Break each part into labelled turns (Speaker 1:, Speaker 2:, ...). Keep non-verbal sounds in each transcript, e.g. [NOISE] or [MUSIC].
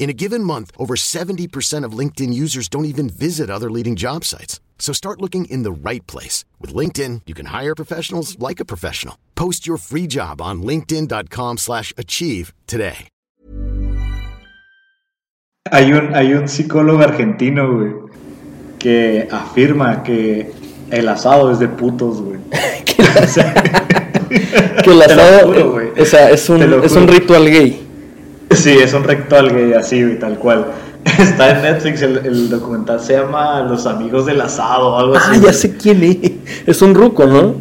Speaker 1: In a given month, over 70% of LinkedIn users don't even visit other leading job sites. So start looking in the right place. With LinkedIn, you can hire professionals like a professional. Post your free job on linkedin.com slash achieve today.
Speaker 2: Hay un, hay un psicólogo argentino, güey, que afirma que el asado es de putos, güey. [LAUGHS]
Speaker 3: que el [LAUGHS] asado
Speaker 2: juro,
Speaker 3: o sea, es un, es un ritual gay. [LAUGHS]
Speaker 2: Sí, es un rectal gay así, güey, tal cual. [LAUGHS] Está en Netflix, el, el documental se llama Los Amigos del Asado o algo así.
Speaker 3: Ah, ya sé quién es. Es un ruco, ¿no?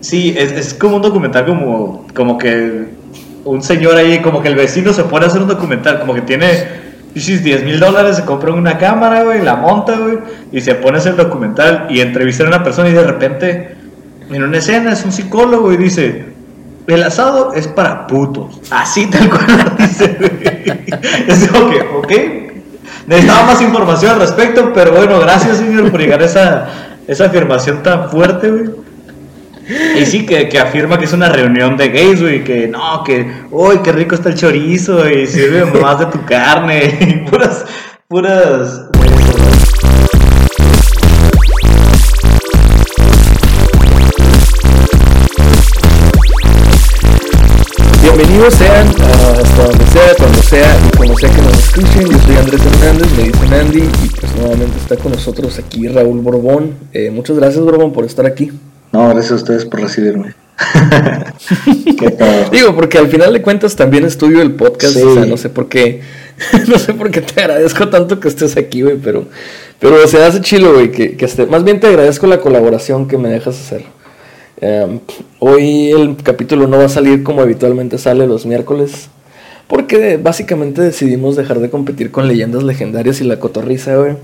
Speaker 2: Sí, es, es como un documental como, como que un señor ahí, como que el vecino se pone a hacer un documental, como que tiene 10 mil dólares, se compra una cámara, güey, la monta, güey, y se pone a hacer el documental y entrevista a una persona y de repente, en una escena, es un psicólogo y dice, el asado es para putos. Así tal cual lo dice. [LAUGHS] Es que, ok, necesitaba más información al respecto, pero bueno, gracias, señor, por llegar a esa, esa afirmación tan fuerte, güey. Y sí, que, que afirma que es una reunión de gays, güey, que no, que, uy, qué rico está el chorizo, y sirve más de tu carne, [LAUGHS] y puras, puras...
Speaker 3: Bienvenidos sean a hasta donde sea, cuando sea y como sea que nos escuchen. Yo soy Andrés Hernández, me dicen Andy y pues nuevamente está con nosotros aquí Raúl Borbón. Eh, muchas gracias Borbón por estar aquí.
Speaker 2: No, gracias a ustedes por recibirme. [LAUGHS]
Speaker 3: Digo, porque al final de cuentas también es tuyo el podcast,
Speaker 2: Sí.
Speaker 3: o sea, no sé por qué, [LAUGHS] no sé por qué te agradezco tanto que estés aquí, güey, pero, pero se hace chilo, güey, que, que esté, más bien te agradezco la colaboración que me dejas hacer. Eh, hoy el capítulo no va a salir como habitualmente sale los miércoles, porque básicamente decidimos dejar de competir con leyendas legendarias y la cotorriza, güey.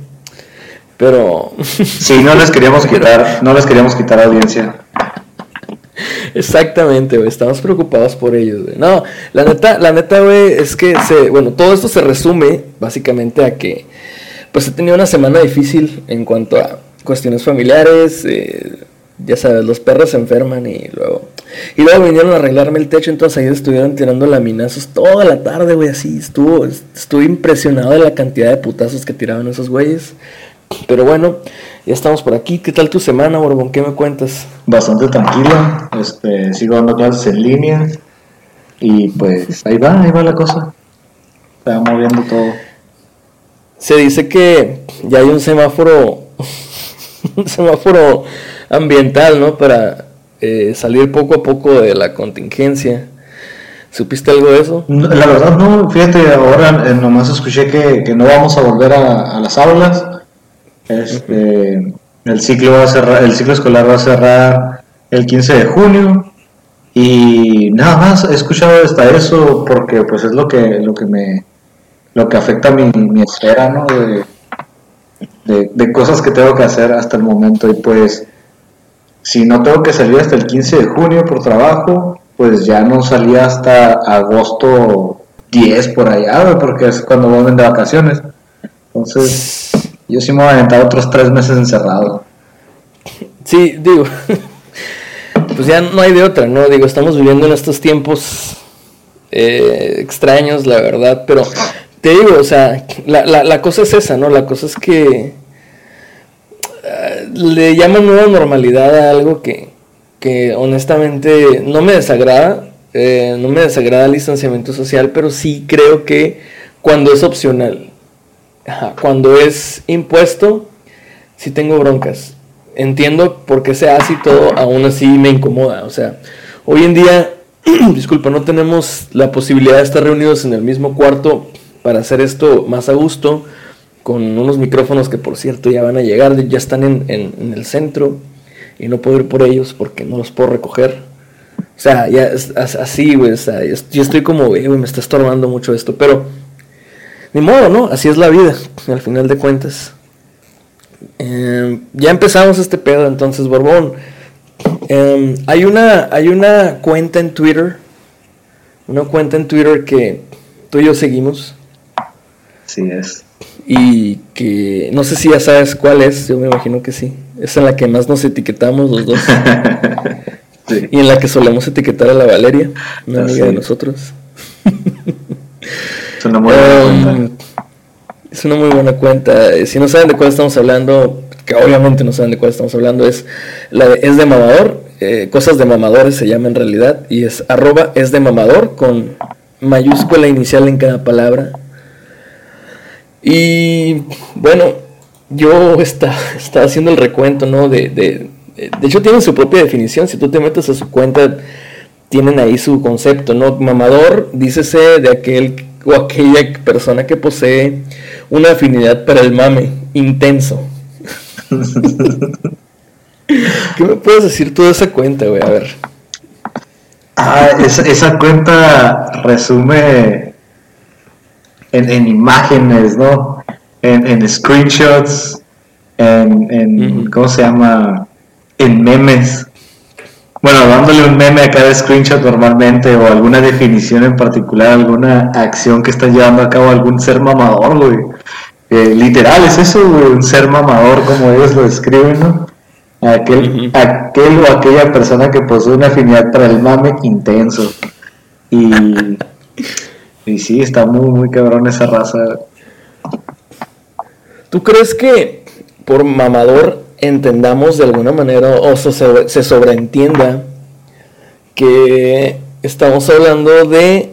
Speaker 3: Pero [LAUGHS]
Speaker 2: Sí, no les queríamos quitar, no les queríamos quitar audiencia.
Speaker 3: Exactamente, güey, estamos preocupados por ellos, güey. No, la neta, la neta, güey, es que se, bueno, todo esto se resume básicamente a que, pues he tenido una semana difícil en cuanto a cuestiones familiares, eh, ya sabes, los perros se enferman y luego, y luego vinieron a arreglarme el techo, entonces ahí estuvieron tirando laminazos toda la tarde, güey, así, estuvo, estuve impresionado de la cantidad de putazos que tiraban esos güeyes. Pero bueno, ya estamos por aquí. ¿Qué tal tu semana, Borbón? ¿Qué me cuentas?
Speaker 2: Bastante tranquila, este, sigo dando clases en línea y pues ahí va, ahí va la cosa. Va moviendo todo.
Speaker 3: Se dice que ya hay un semáforo, un semáforo ambiental, ¿no? Para eh, salir poco a poco de la contingencia. ¿Supiste algo de eso?
Speaker 2: La verdad no, fíjate, ahora eh, nomás escuché que, que no vamos a volver a, a las aulas. Este, el ciclo va a cerrar, el ciclo escolar va a cerrar el 15 de junio y nada más he escuchado hasta eso porque pues es lo que lo que me lo que afecta mi, mi esfera, ¿no? De, de, cosas que tengo que hacer hasta el momento y pues si no tengo que salir hasta el 15 de junio por trabajo, pues ya no salía hasta agosto 10 por allá, porque es cuando vuelven de vacaciones. Entonces, yo sí me voy a aventar otros tres meses encerrado.
Speaker 3: Sí, digo. [LAUGHS] pues ya no hay de otra, ¿no? Digo, estamos viviendo en estos tiempos eh, extraños, la verdad, pero te digo, o sea, la, la, la cosa es esa, ¿no? La cosa es que le llaman nueva normalidad a algo que, que honestamente no me desagrada, eh, no me desagrada el distanciamiento social, pero sí creo que cuando es opcional, cuando es impuesto, sí tengo broncas. Entiendo por qué se hace y todo, aún así me incomoda. O sea, hoy en día, [CLEARS THROAT] disculpa, no tenemos la posibilidad de estar reunidos en el mismo cuarto para hacer esto más a gusto, con unos micrófonos que por cierto ya van a llegar, ya están en, el centro y no puedo ir por ellos porque no los puedo recoger. O sea, ya es, así, güey. O sea, yo estoy como, güey, me está estorbando mucho esto. Pero, ni modo, ¿no? Así es la vida, al final de cuentas. Em, ya empezamos este pedo, entonces, Borbón. Em, hay, una, hay una cuenta en Twitter. Una cuenta en Twitter que tú y yo seguimos.
Speaker 2: Sí es.
Speaker 3: Y que no sé si ya sabes cuál es, yo me imagino que sí. Es en la que más nos etiquetamos los dos. [LAUGHS] Y en la que solemos etiquetar a la Valeria, una amiga de nosotros.
Speaker 2: Es una muy buena
Speaker 3: Um,
Speaker 2: cuenta.
Speaker 3: Es una muy buena cuenta. Eh, Si no saben de cuál estamos hablando, que obviamente no saben de cuál estamos hablando, es la de Es de Mamador. eh, cosas de mamadores se llama en realidad. Y es arroba es de mamador con mayúscula inicial en cada palabra. Y bueno, yo está- estaba haciendo el recuento, ¿no? De, de, de hecho tienen su propia definición. Si tú te metes a su cuenta, tienen ahí su concepto, ¿no? Mamador, dícese de aquel o aquella persona que posee una afinidad para el mame intenso. [LAUGHS] ¿Qué me puedes decir tú de esa cuenta, güey? A ver.
Speaker 2: Ah, esa, esa cuenta resume en, en imágenes, ¿no? En, en screenshots, en, en. ¿cómo se llama? En memes. Bueno, dándole un meme a cada screenshot normalmente o alguna definición en particular, alguna acción que está llevando a cabo algún ser mamador, güey. Eh, literal, es eso, güey, un ser mamador como ellos lo describen, ¿no? Aquel, aquel o aquella persona que posee una afinidad para el mame intenso. Y, [LAUGHS] y sí, está muy, muy cabrón esa raza.
Speaker 3: ¿Tú crees que por mamador entendamos de alguna manera o se, sobre- se sobreentienda que estamos hablando de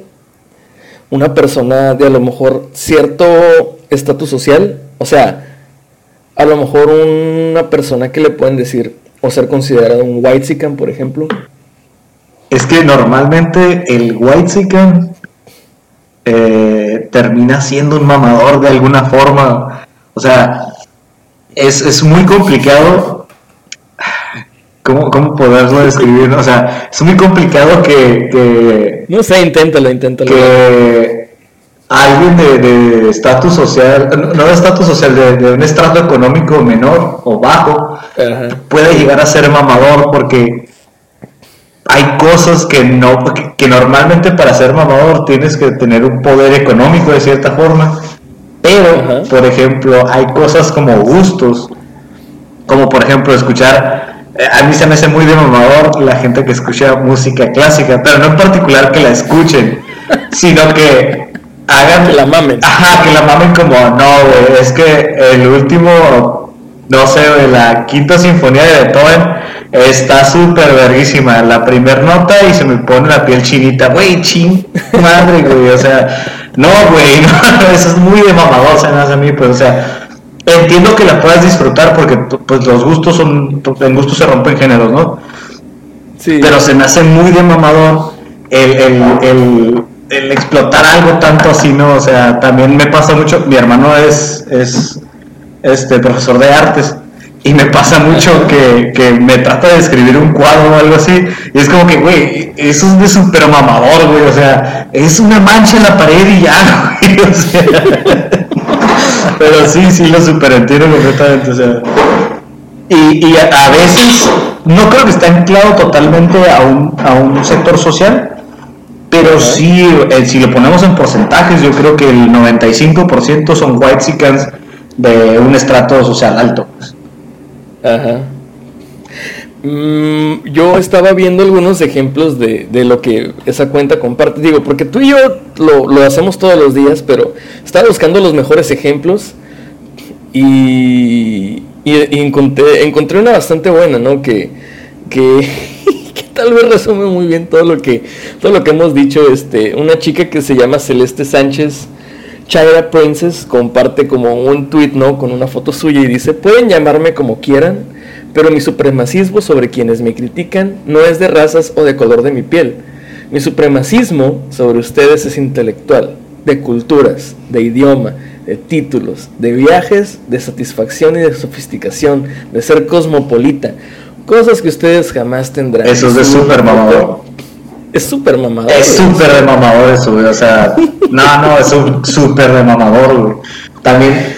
Speaker 3: una persona de a lo mejor cierto estatus social? O sea, a lo mejor una persona que le pueden decir o ser considerado un white por ejemplo.
Speaker 2: Es que normalmente el white termina siendo un mamador de alguna forma. O sea, es, es muy complicado. ¿Cómo, ¿Cómo poderlo describir? O sea, es muy complicado que, que,
Speaker 3: No sé, inténtalo, inténtalo.
Speaker 2: que alguien de- de estatus social, no no de estatus social, de, de un estrato económico menor o bajo,
Speaker 3: Ajá.
Speaker 2: puede llegar a ser mamador porque hay cosas que no que, que normalmente para ser mamador tienes que tener un poder económico de cierta forma pero
Speaker 3: Ajá.
Speaker 2: por ejemplo hay cosas como gustos como por ejemplo escuchar eh, a mí se me hace muy de mamador la gente que escucha música clásica pero no en particular que la escuchen [LAUGHS] sino que hagan
Speaker 3: Que la mamen.
Speaker 2: Ajá, que la mamen como, no, güey, es que el último, no sé, güey, la quinta sinfonía de Beethoven está súper verguísima. La primer nota y se me pone la piel chinita, güey, chin, madre, güey, o sea, no, güey, [LAUGHS] no, eso es muy de mamador, se me hace a mí, pues, o sea, entiendo que la puedas disfrutar porque, pues, los gustos son, en gustos se rompen géneros, ¿no?
Speaker 3: Sí.
Speaker 2: pero se me hace muy de mamador el, el, el, el explotar algo tanto así, ¿no? O sea, también me pasa mucho, mi hermano es, es este, profesor de artes y me pasa mucho que, que me trata de escribir un cuadro o algo así y es como que, güey, eso es de súper mamador, güey, o sea, es una mancha en la pared y ya, [LAUGHS] güey, o sea, [LAUGHS] pero sí, sí lo super entiendo completamente, o sea, y, y a, a veces no creo que esté anclado totalmente a un, a un sector social, pero sí, eh, si lo ponemos en porcentajes, yo creo que el 95% son white de un estrato social alto.
Speaker 3: Ajá. Mm, yo estaba viendo algunos ejemplos de, de, lo que esa cuenta comparte. Digo, porque tú y yo lo, lo, hacemos todos los días, pero estaba buscando los mejores ejemplos y, y, encontré, encontré, una bastante buena, ¿no? Que, que, [LAUGHS] que, tal vez resume muy bien todo lo que, todo lo que hemos dicho. Este, una chica que se llama Celeste Sánchez. Chaira Princess comparte como un tweet, ¿no? Con una foto suya y dice, pueden llamarme como quieran, pero mi supremacismo sobre quienes me critican no es de razas o de color de mi piel. Mi supremacismo sobre ustedes es intelectual, de culturas, de idioma, de títulos, de viajes, de satisfacción y de sofisticación, de ser cosmopolita. Cosas que ustedes jamás tendrán.
Speaker 2: Eso es de súper mamador.
Speaker 3: Es súper mamador.
Speaker 2: Es súper de mamador eso, güey. O sea, no, no, es súper de mamador, güey. También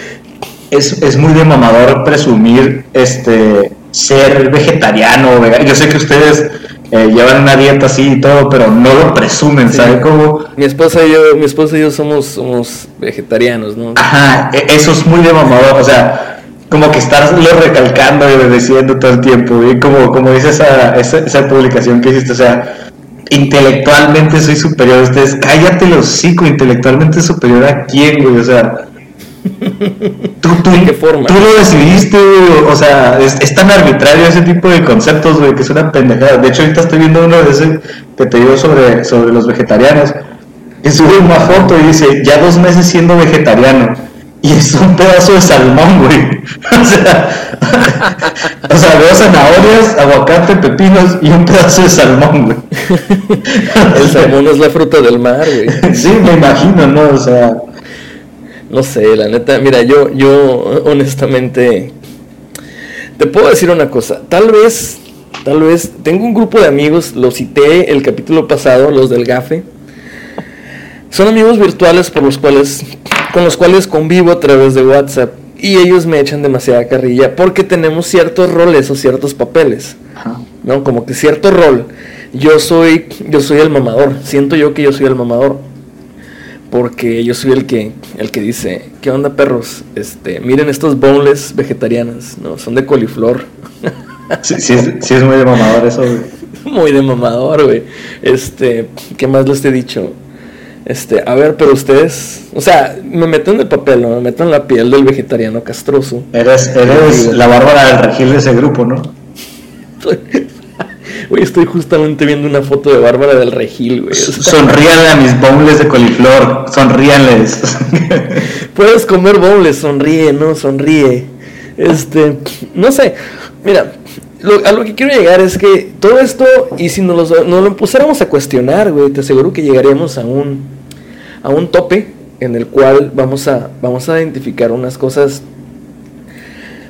Speaker 2: es, es muy de mamador presumir este ser vegetariano vegano. Yo sé que ustedes eh, llevan una dieta así y todo, pero no lo presumen, ¿sabe cómo?
Speaker 3: Mi esposa y yo, mi esposa y yo somos, somos vegetarianos, ¿no?
Speaker 2: Ajá, e, eso es muy de mamador, o sea, como que estás lo recalcando y diciendo todo el tiempo, y como, como dice esa, esa, esa publicación que hiciste, o sea, intelectualmente soy superior a ustedes, cállate los hocico, intelectualmente superior a quién, güey, o sea, [LAUGHS] ¿Tú, tú, qué forma? tú lo decidiste, o sea, es, tan arbitrario ese tipo de conceptos, güey, que es una pendejada. De hecho, ahorita estoy viendo uno de ese que te digo sobre, sobre los vegetarianos, que sube una foto y dice, ya dos meses siendo vegetariano. Y es un pedazo de salmón, güey. [LAUGHS] o sea, [LAUGHS] o sea, veo zanahorias, aguacate, pepinos y un pedazo de salmón, güey. [LAUGHS]
Speaker 3: El salmón es la fruta del mar, güey.
Speaker 2: Sí, me imagino, ¿no? O sea,
Speaker 3: no sé, la neta, mira, yo, yo honestamente te puedo decir una cosa. Tal vez, tal vez, tengo un grupo de amigos, lo cité el capítulo pasado, los del GAFE. Son amigos virtuales por los cuales, con los cuales convivo a través de WhatsApp. Y ellos me echan demasiada carrilla porque tenemos ciertos roles o ciertos papeles. ¿No? Como que cierto rol. Yo soy, yo soy el mamador. Siento yo que yo soy el mamador porque yo soy el que el que dice, "¿Qué onda, perros? Este, miren estos boneless vegetarianas, no, son de coliflor." [LAUGHS]
Speaker 2: Sí, sí, es, muy de mamador eso, güey. [LAUGHS]
Speaker 3: Muy de mamador, güey. Este, ¿qué más les he dicho? Este, a ver, pero ustedes, o sea, me meto en el papel, ¿no? Me meto en la piel del vegetariano castroso.
Speaker 2: Eres, eres la bárbara del regil de ese grupo, ¿no? [LAUGHS]
Speaker 3: Güey, estoy justamente viendo una foto de Bárbara del Regil, güey.
Speaker 2: Sonríanle a mis bowls de coliflor, sonríanles. [LAUGHS]
Speaker 3: Puedes comer bowls, sonríe, ¿no? Sonríe. Este, no sé, mira, a lo que quiero llegar es que todo esto, y si nos lo, nos lo pusiéramos a cuestionar, güey, te aseguro que llegaríamos a un, a un tope en el cual vamos a, vamos a identificar unas cosas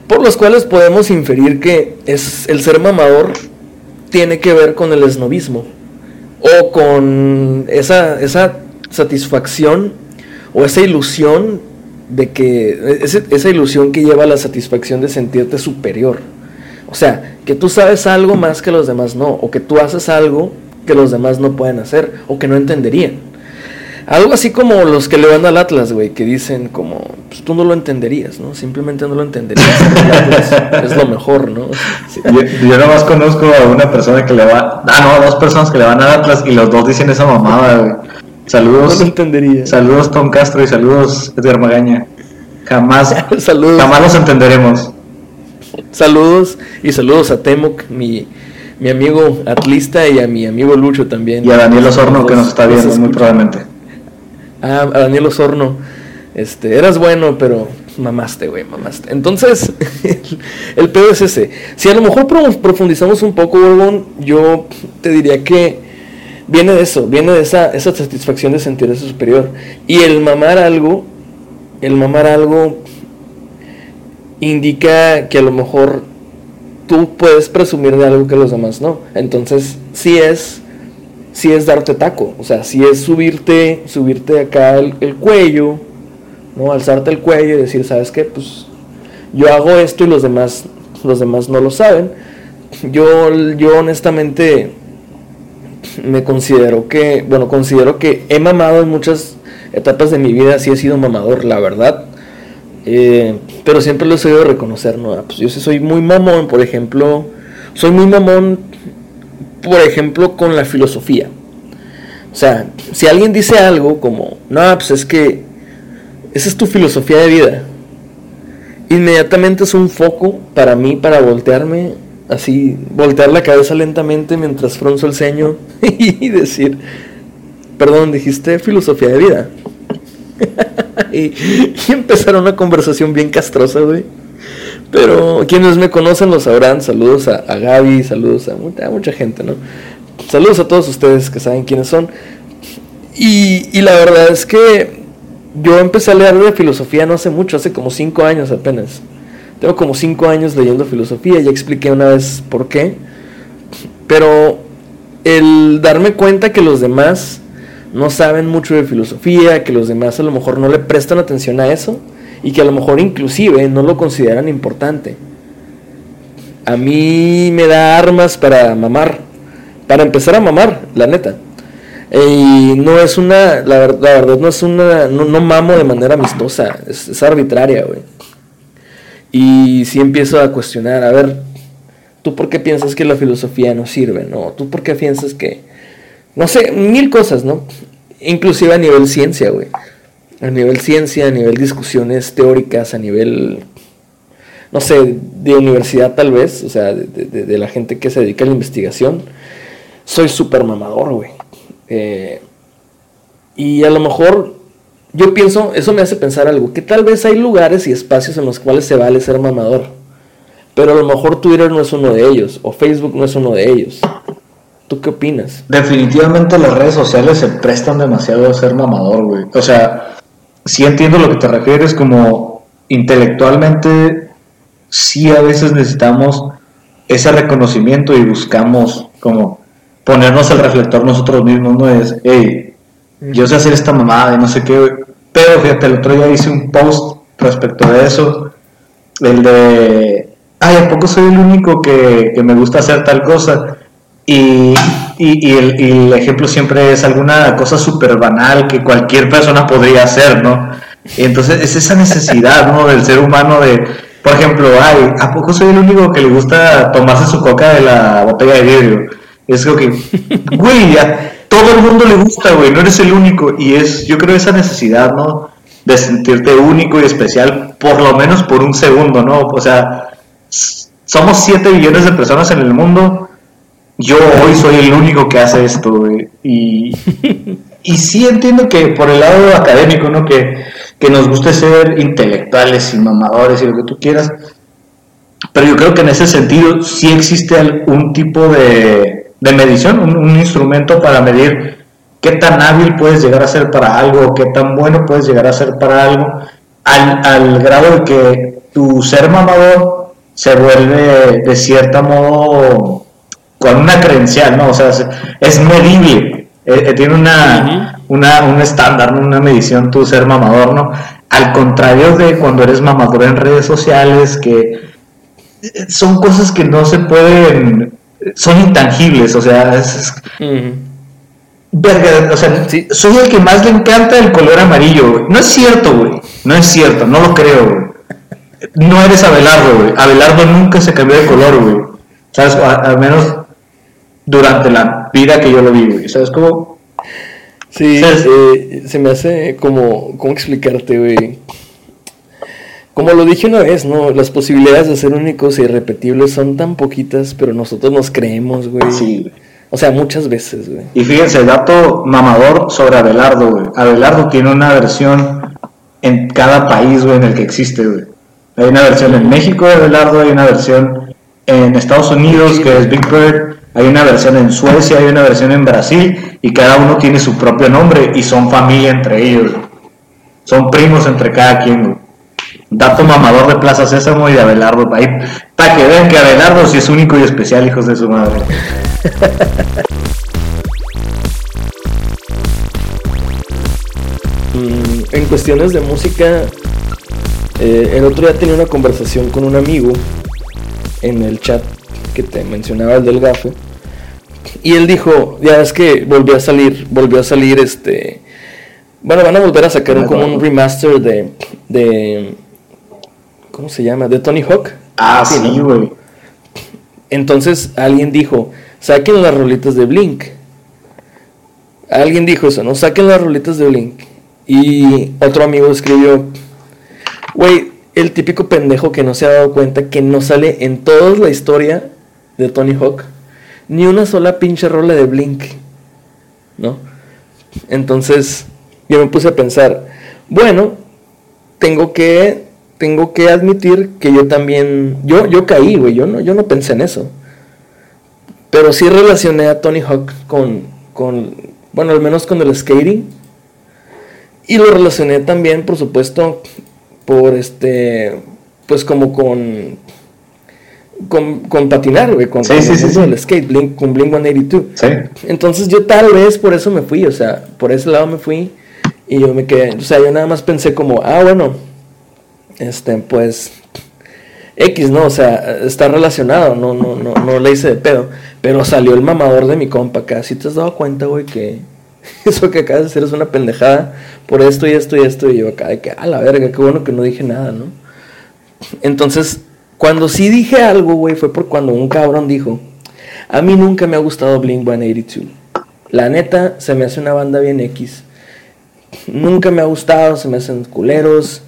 Speaker 3: por las cuales podemos inferir que es el ser mamador tiene que ver con el esnovismo o con esa, esa satisfacción o esa ilusión de que esa ilusión que lleva a la satisfacción de sentirte superior. O sea, que tú sabes algo más que los demás no, o que tú haces algo que los demás no pueden hacer o que no entenderían. Algo así como los que le van al Atlas, güey, que dicen como, pues tú no lo entenderías, ¿no? Simplemente no lo entenderías. [LAUGHS] es lo mejor, ¿no?
Speaker 2: Yo, yo nomás conozco a una persona que le va, ah, no, dos personas que le van al Atlas y los dos dicen esa mamada, güey. Saludos.
Speaker 3: No lo entendería.
Speaker 2: Saludos Tom Castro y saludos Edgar Magaña. Jamás, [LAUGHS] saludos. jamás los entenderemos.
Speaker 3: Saludos y saludos a Temoc, mi, mi amigo atlista y a mi amigo Lucho también.
Speaker 2: Y a Daniel Osorno que nos está viendo muy probablemente.
Speaker 3: Ah, a Daniel Osorno. Este, eras bueno, pero mamaste, güey, mamaste. Entonces, [LAUGHS] el, pedo es ese. Si a lo mejor profundizamos un poco, yo te diría que viene de eso, viene de esa, esa satisfacción de sentirse superior. Y el mamar algo, el mamar algo indica que a lo mejor tú puedes presumir de algo que los demás no. Entonces, sí es si es darte taco, o sea, si es subirte, subirte acá el, cuello, ¿no? Alzarte el cuello y decir, ¿sabes qué? Pues yo hago esto y los demás, los demás no lo saben. Yo, yo honestamente me considero que, bueno, considero que he mamado en muchas etapas de mi vida, sí he sido mamador, la verdad. Eh, pero siempre lo he sabido reconocer, ¿no? Pues yo sí soy muy mamón, por ejemplo, soy muy mamón, por ejemplo, con la filosofía. O sea, si alguien dice algo como, no, pues es que esa es tu filosofía de vida, inmediatamente es un foco para mí para voltearme, así, voltear la cabeza lentamente mientras fronzo el ceño [LAUGHS] y decir, perdón, dijiste filosofía de vida. [LAUGHS] y, empezar una conversación bien castrosa, güey. Pero quienes me conocen lo sabrán. Saludos a, Gaby, saludos a mucha, mucha, gente, ¿no? Saludos a todos ustedes que saben quiénes son. Y, y, la verdad es que yo empecé a leer de filosofía no hace mucho, hace como cinco años apenas. Tengo como cinco años leyendo filosofía, ya expliqué una vez por qué. Pero el darme cuenta que los demás no saben mucho de filosofía, que los demás a lo mejor no le prestan atención a eso y que a lo mejor inclusive no lo consideran importante. A mí me da armas para mamar, para empezar a mamar, la neta. Y no es una, la, verdad no es una, no, mamo de manera amistosa, es, arbitraria, güey. Y si empiezo a cuestionar, a ver, ¿tú por qué piensas que la filosofía no sirve? ¿No? ¿Tú por qué piensas que no sé, mil cosas, ¿no? Inclusive a nivel ciencia, güey. A nivel ciencia, a nivel discusiones teóricas, a nivel, no sé, de universidad tal vez, o sea, de, la gente que se dedica a la investigación. Soy súper mamador, güey. Eh, y a lo mejor yo pienso, eso me hace pensar algo, que tal vez hay lugares y espacios en los cuales se vale ser mamador. Pero a lo mejor Twitter no es uno de ellos, o Facebook no es uno de ellos. ¿Tú qué opinas?
Speaker 2: Definitivamente las redes sociales se prestan demasiado a ser mamador, güey. O sea, sí entiendo lo que te refieres, como intelectualmente, sí a veces necesitamos ese reconocimiento y buscamos como ponernos el reflector nosotros mismos, no es, hey, yo sé hacer esta mamada y no sé qué, pero fíjate, el otro día hice un post respecto de eso, el de, ay, ¿a poco soy el único que, que me gusta hacer tal cosa? Y, el, ejemplo siempre es alguna cosa súper banal que cualquier persona podría hacer, ¿no? Entonces es esa necesidad, ¿no? Del ser humano de, por ejemplo, ay, ¿a poco soy el único que le gusta tomarse su coca de la botella de vidrio? Es como que, güey, a todo el mundo le gusta, güey, no eres el único. Y es, yo creo, esa necesidad, ¿no? De sentirte único y especial, por lo menos por un segundo, ¿no? O sea, somos 7 billones de personas en el mundo yo hoy soy el único que hace esto, Y, y sí entiendo que por el lado académico, ¿no? Que, nos guste ser intelectuales y mamadores y lo que tú quieras. Pero yo creo que en ese sentido sí existe algún tipo de, medición, un, instrumento para medir qué tan hábil puedes llegar a ser para algo, qué tan bueno puedes llegar a ser para algo, al, al grado de que tu ser mamador se vuelve de cierta modo con una credencial, ¿no? O sea, es, medible, eh, eh, tiene una, una, un estándar, una medición tu ser mamador, ¿no? Al contrario de cuando eres mamador en redes sociales, que eh, son cosas que no se pueden, son intangibles, o sea, es... Verga, o sea, soy el que más le encanta el color amarillo, güey. No es cierto, güey. No es cierto, no lo creo, güey. No eres Abelardo, güey. Abelardo nunca se cambió de color, güey. ¿Sabes? al menos durante la vida que yo lo vivo, ¿sabes cómo?
Speaker 3: Sí, eh, se me hace como, ¿cómo explicarte, güey? Como lo dije una vez, ¿no? Las posibilidades de ser únicos e irrepetibles son tan poquitas, pero nosotros nos creemos, güey. Sí, O sea, muchas veces, güey.
Speaker 2: Y fíjense, dato mamador sobre Abelardo, güey. Abelardo tiene una versión en cada país, güey, en el que existe, güey. Hay una versión en México de Abelardo, hay una versión en Estados Unidos, que es Big Bird, hay una versión en Suecia, hay una versión en Brasil y cada uno tiene su propio nombre y son familia entre ellos. Son primos entre cada quien. Dato mamador de Plaza Sésamo y de Abelardo. para que vean que Abelardo sí es único y especial, hijos de su madre.
Speaker 3: Mm, en cuestiones de música, eh, el otro día tenía una conversación con un amigo en el chat que te mencionaba el del gafe y él dijo, ya es que volvió a salir, volvió a salir este... Bueno, van a volver a sacar un, como un remaster de, de... ¿Cómo se llama? De Tony Hawk.
Speaker 2: Ah, sí, güey.
Speaker 3: entonces alguien dijo, saquen las rolitas de Blink. Alguien dijo eso, ¿no? Saquen las rolitas de Blink. Y otro amigo escribió, güey, el típico pendejo que no se ha dado cuenta que no sale en toda la historia de Tony Hawk ni una sola pinche rola de Blink, ¿no? Entonces yo me puse a pensar, bueno, tengo que tengo que admitir que yo también yo yo caí, güey, yo no yo no pensé en eso. Pero sí relacioné a Tony Hawk con con bueno, al menos con el skating. Y lo relacioné también, por supuesto, por este, pues como con, con, patinar, güey, con, el skate, Blink, con Blink 182. Entonces yo tal vez por eso me fui, o sea, por ese lado me fui y yo me quedé, o sea, yo nada más pensé como, ah, bueno, este, pues X, ¿no? O sea, está relacionado, no, no, no, no le hice de pedo. Pero salió el mamador de mi compa acá. Si te has dado cuenta, güey, que [LAUGHS] eso que acabas de hacer es una pendejada por esto y esto y esto. Y yo acá de que, a la verga, qué bueno que no dije nada, ¿no? Entonces, cuando sí dije algo, güey, fue por cuando un cabrón dijo, a mí nunca me ha gustado Blink 182. La neta, se me hace una banda bien X. Nunca me ha gustado, se me hacen culeros.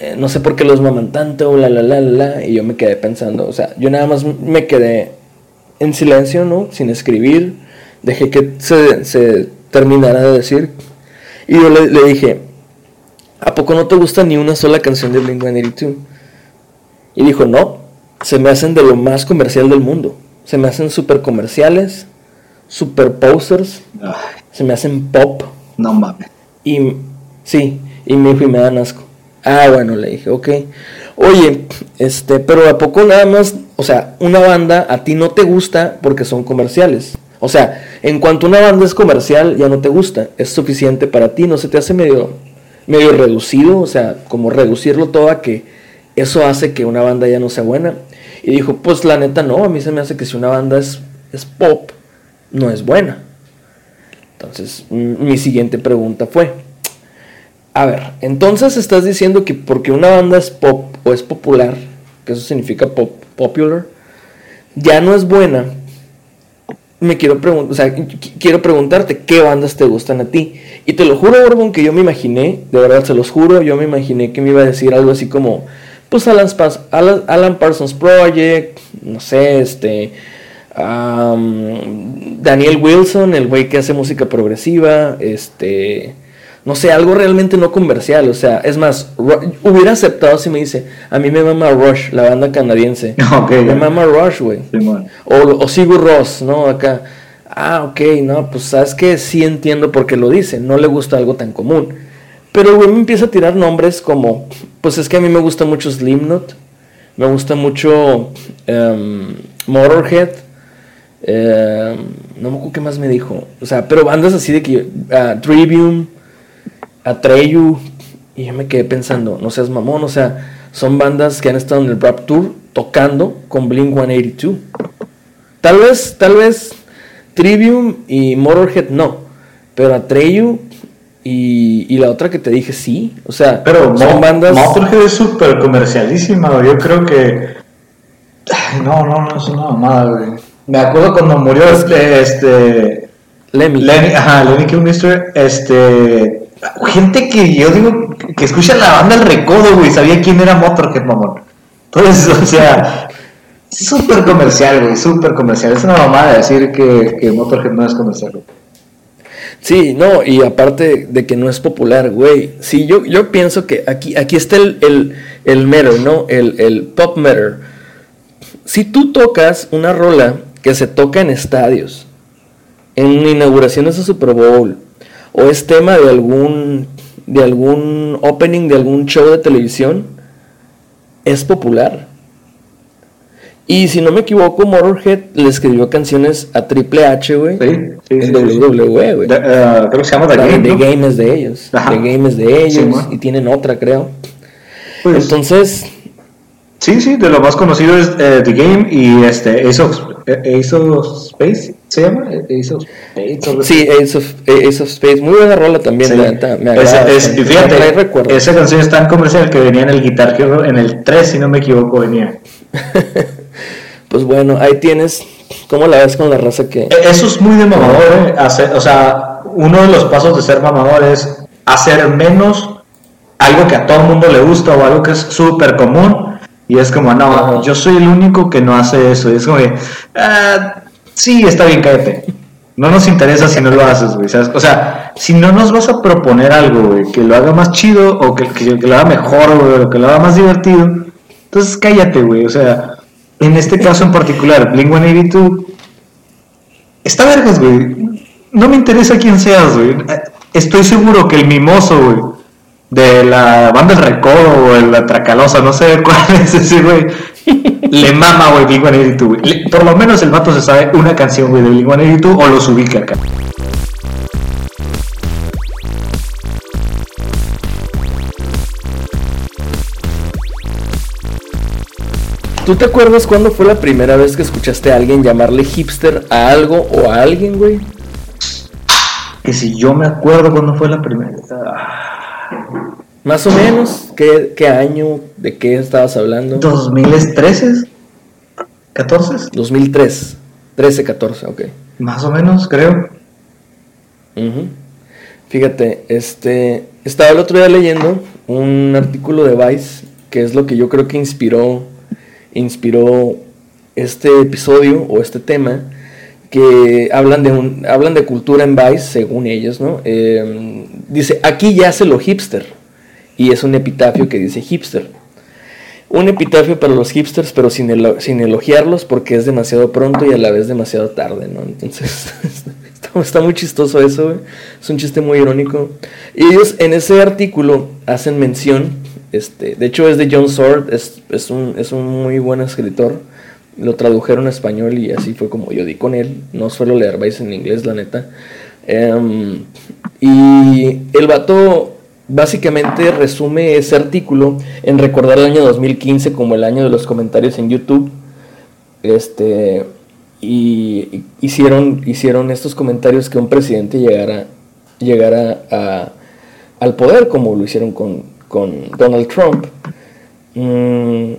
Speaker 3: Eh, no sé por qué los maman tanto, la la la la. Y yo me quedé pensando, o sea, yo nada más me quedé en silencio, ¿no? Sin escribir dejé que se, terminara de decir. Y yo le, dije, ¿a poco no te gusta ni una sola canción de Blink-182? Y dijo, no, se me hacen de lo más comercial del mundo. Se me hacen super comerciales, super posters, se me hacen pop.
Speaker 2: No mames.
Speaker 3: Y sí, y me dijo, y me dan asco. Ah, bueno, le dije, ok. Oye, este, pero ¿a poco nada más, o sea, una banda a ti no te gusta porque son comerciales? O sea, en cuanto una banda es comercial, ya no te gusta, es suficiente para ti, no se te hace medio, medio reducido, o sea, como reducirlo todo a que eso hace que una banda ya no sea buena. Y dijo, pues la neta no, a mí se me hace que si una banda es, es pop, no es buena. Entonces, mi siguiente pregunta fue, a ver, entonces estás diciendo que porque una banda es pop o es popular, que eso significa pop, popular, ya no es buena me quiero preguntar, o sea, quiero preguntarte qué bandas te gustan a ti. Y te lo juro, Borbón, que yo me imaginé, de verdad se los juro, yo me imaginé que me iba a decir algo así como, pues Alan, Alan, Parsons Project, no sé, este, Daniel Wilson, el güey que hace música progresiva, este, no sé, algo realmente no comercial. O sea, es más, hubiera aceptado si me dice, a mí me mama Rush, la banda canadiense. [LAUGHS] me mama Rush, güey. o, o Sigur Ross, ¿no? Acá. Ah, ok, no, pues sabes que sí entiendo por qué lo dice. No le gusta algo tan común. Pero güey me empieza a tirar nombres como, pues es que a mí me gusta mucho Slimknot, me gusta mucho um, Motorhead, em, no me acuerdo qué más me dijo, o sea, pero bandas así de que, Trivium, Atreyu, y yo me quedé pensando, no seas mamón, o sea, son bandas que han estado en el Rap Tour tocando con Blink 182. Tal vez, tal vez Trivium y Motorhead no, pero Atreyu y, y la otra que te dije sí, o sea,
Speaker 2: pero son bandas. Motorhead es súper comercialísima, yo creo que. no, no, no es una mamada, güey. Me acuerdo cuando murió este. este
Speaker 3: Lemmy.
Speaker 2: Lemmy, ajá, Lemmy Kilmister, este gente que yo digo que escucha la banda El Recodo, güey, sabía quién era Motorhead, mamón. Entonces, o sea, súper comercial, güey, súper comercial. Es una mamada decir que, que Motorhead no es comercial,
Speaker 3: Sí, no, y aparte de que no es popular, güey. Sí, yo, yo pienso que aquí, aquí está el, el, el matter, ¿no? El, el pop matter. Si tú tocas una rola que se toca en estadios, en inauguraciones de Super Bowl, o es tema de algún de algún opening de algún show de televisión es popular. Y si no me equivoco, Motorhead le escribió canciones a Triple H, güey. Sí, sí, en WWE, güey.
Speaker 2: Uh, creo que se llama The
Speaker 3: Game. The Game es de ellos. The Game es de ellos. y tienen otra, creo. Pues, Entonces,
Speaker 2: Sí, sí, de lo más conocido es eh, The Game y este Ace of, eh, Ace of Space, ¿se llama? Ace of Space.
Speaker 3: Sí, Ace of, Ace of Space, muy buena rola también, sí. me agrada.
Speaker 2: Es, es, fíjate, esa canción es tan comercial que venía en el Guitar Hero, en el 3, si no me equivoco, venía. [LAUGHS]
Speaker 3: Pues bueno, ahí tienes. ¿Cómo la ves con la raza que.?
Speaker 2: E-, eso es muy de mamador, ¿eh? Hacer, o sea, uno de los pasos de ser mamador es hacer menos algo que a todo el mundo le gusta o algo que es súper común. Y es como, no, yo soy el único que no hace eso. Y es como, ah, sí, está bien, cállate. No nos interesa si no lo haces, güey. O sea, si no nos vas a proponer algo, güey, que lo haga más chido o que, que, lo haga mejor, güey, o que lo haga más divertido, entonces cállate, güey. O sea, en este caso en particular, Blink 182, está vergas, güey. No me interesa quién seas, güey. Estoy seguro que el mimoso, güey, de la banda del Recodo o la Tracalosa, no sé cuál es ese, güey le mama, güey, Blink-182, güey. Por lo menos el vato se sabe una canción, güey, de Blink-182 o los ubica acá.
Speaker 3: ¿Tú te acuerdas cuándo fue la primera vez que escuchaste a alguien llamarle hipster a algo o a alguien, güey?
Speaker 2: Que si yo me acuerdo cuándo fue la primera.
Speaker 3: Más o menos, ¿qué, ¿qué, año? ¿De qué estabas hablando?
Speaker 2: 2013, 14.
Speaker 3: 2003, 13, 14, ok.
Speaker 2: Más o menos, creo.
Speaker 3: Fíjate, este, estaba el otro día leyendo un artículo de Vice, que es lo que yo creo que inspiró, inspiró este episodio o este tema, que hablan de, un, hablan de cultura en Vice, según ellos, ¿no? Em, dice, aquí yace lo hipster y es un epitafio que dice hipster. Un epitafio para los hipsters, pero sin, sin elogiarlos porque es demasiado pronto y a la vez demasiado tarde, ¿no? Entonces, [LAUGHS] está, muy chistoso eso, Es un chiste muy irónico. Y ellos en ese artículo hacen mención, este, de hecho es de John Sword, es, es, un, es un muy buen escritor. Lo tradujeron a español y así fue como yo di con él. No suelo leer vais en inglés, la neta. Em, y el vato básicamente resume ese artículo en recordar el año 2015 como el año de los comentarios en YouTube. Este, y hicieron, hicieron estos comentarios que un presidente llegara, llegara a, al poder, como lo hicieron con, Donald Trump. Mm,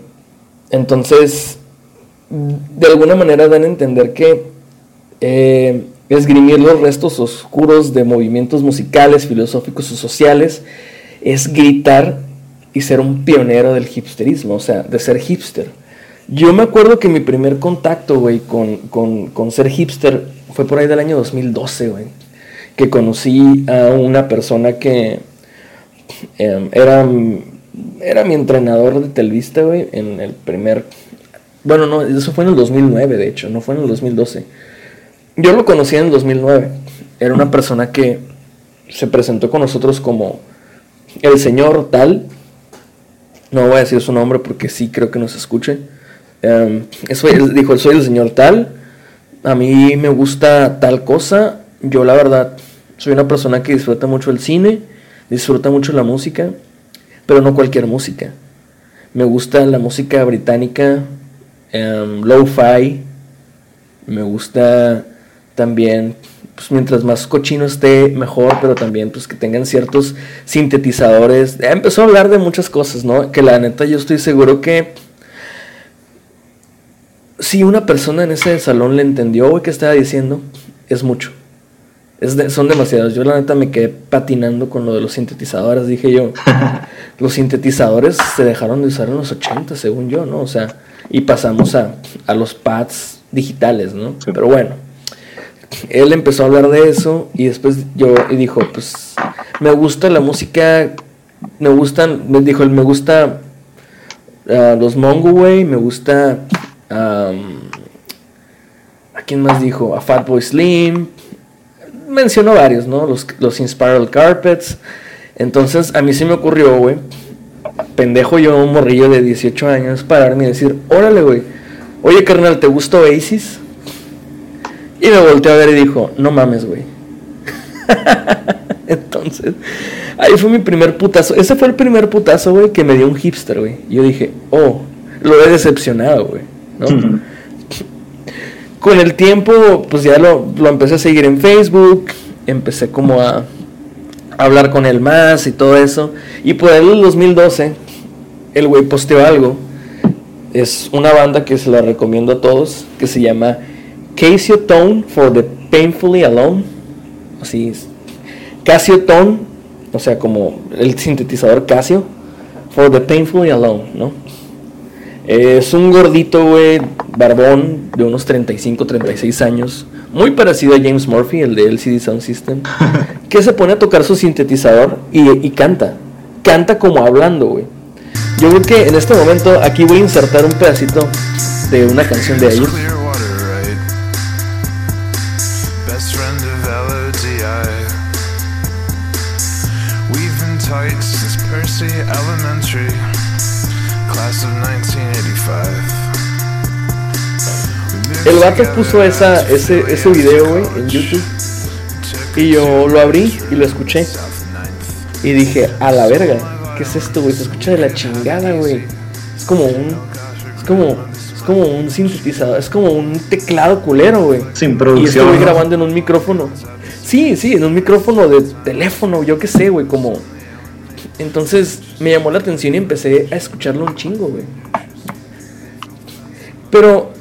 Speaker 3: entonces, de alguna manera dan a entender que eh, esgrimir los restos oscuros de movimientos musicales, filosóficos o sociales, es gritar y ser un pionero del hipsterismo, o sea, de ser hipster. Yo me acuerdo que mi primer contacto, güey, con, ser hipster fue por ahí del año 2012, güey. Que conocí a una persona que em, era, era mi entrenador de telvista, güey, en el primer... Bueno, no, eso fue en el 2009, de hecho, no fue en el 2012 yo lo conocí en el 2009. Era una persona que se presentó con nosotros como el señor tal. No voy a decir su nombre porque sí creo que nos escuche. Um, eso, dijo, soy el señor tal. A mí me gusta tal cosa. Yo la verdad soy una persona que disfruta mucho el cine, disfruta mucho la música, pero no cualquier música. Me gusta la música británica, um, lo-fi. Me gusta también pues mientras más cochino esté, mejor, pero también pues que tengan ciertos sintetizadores. empezó a hablar de muchas cosas, ¿no? Que la neta yo estoy seguro que si una persona en ese salón le entendió, güey, que estaba diciendo, es mucho. Es son demasiados. Yo la neta me quedé patinando con lo de los sintetizadores. Dije yo, [LAUGHS] los sintetizadores se dejaron de usar en los 80, según yo, ¿no? O sea, y pasamos a, a los pads digitales, ¿no? Pero bueno él empezó a hablar de eso y después yo y dijo, pues me gusta la música, me gustan, me dijo él, me gusta uh, los Mongo Way, me gusta ¿a quién más dijo? A Fatboy Slim, mencionó varios, ¿no? Los, los Inspiral Carpets. Entonces a mí se me ocurrió, güey, pendejo yo, un morrillo de 18 años, pararme y decir, órale, güey, oye carnal, ¿te gusta Oasis? Y me volteó a ver y dijo, no mames, güey. [LAUGHS] Entonces, ahí fue mi primer putazo. Ese fue el primer putazo, güey, que me dio un hipster, güey. Yo dije, oh, lo he decepcionado, güey. ¿no? Con el tiempo, pues ya lo, lo, empecé a seguir en Facebook. Empecé como a, hablar con él más y todo eso. Y por el 2012, el güey posteó algo es una banda que se la recomiendo a todos, que se llama Casio Tone for the Painfully Alone. Así es. Casio Tone, o sea, como el sintetizador Casio, for the Painfully Alone, ¿no? Es un gordito, güey, barbón, de unos 35, 36 años. Muy parecido a James Murphy, el de LCD Sound System. [LAUGHS] que se pone a tocar su sintetizador y, y canta. Canta como hablando, güey. Yo creo que en este momento aquí voy a insertar un pedacito de una canción de ellos. El vato puso esa, ese, ese video, güey, en. YouTube. Y yo lo abrí y lo escuché. Y dije, a la verga, ¿qué es esto, güey? Se escucha de la chingada, güey. Es como un. Es como. Es como un sintetizador. Es como un teclado culero, güey.
Speaker 2: Sin
Speaker 3: Y
Speaker 2: producción,
Speaker 3: estoy
Speaker 2: ¿no?
Speaker 3: grabando en un micrófono. Sí, sí, en un micrófono de teléfono, yo qué sé, güey, como. Entonces me llamó la atención y empecé a escucharlo un chingo, güey. Pero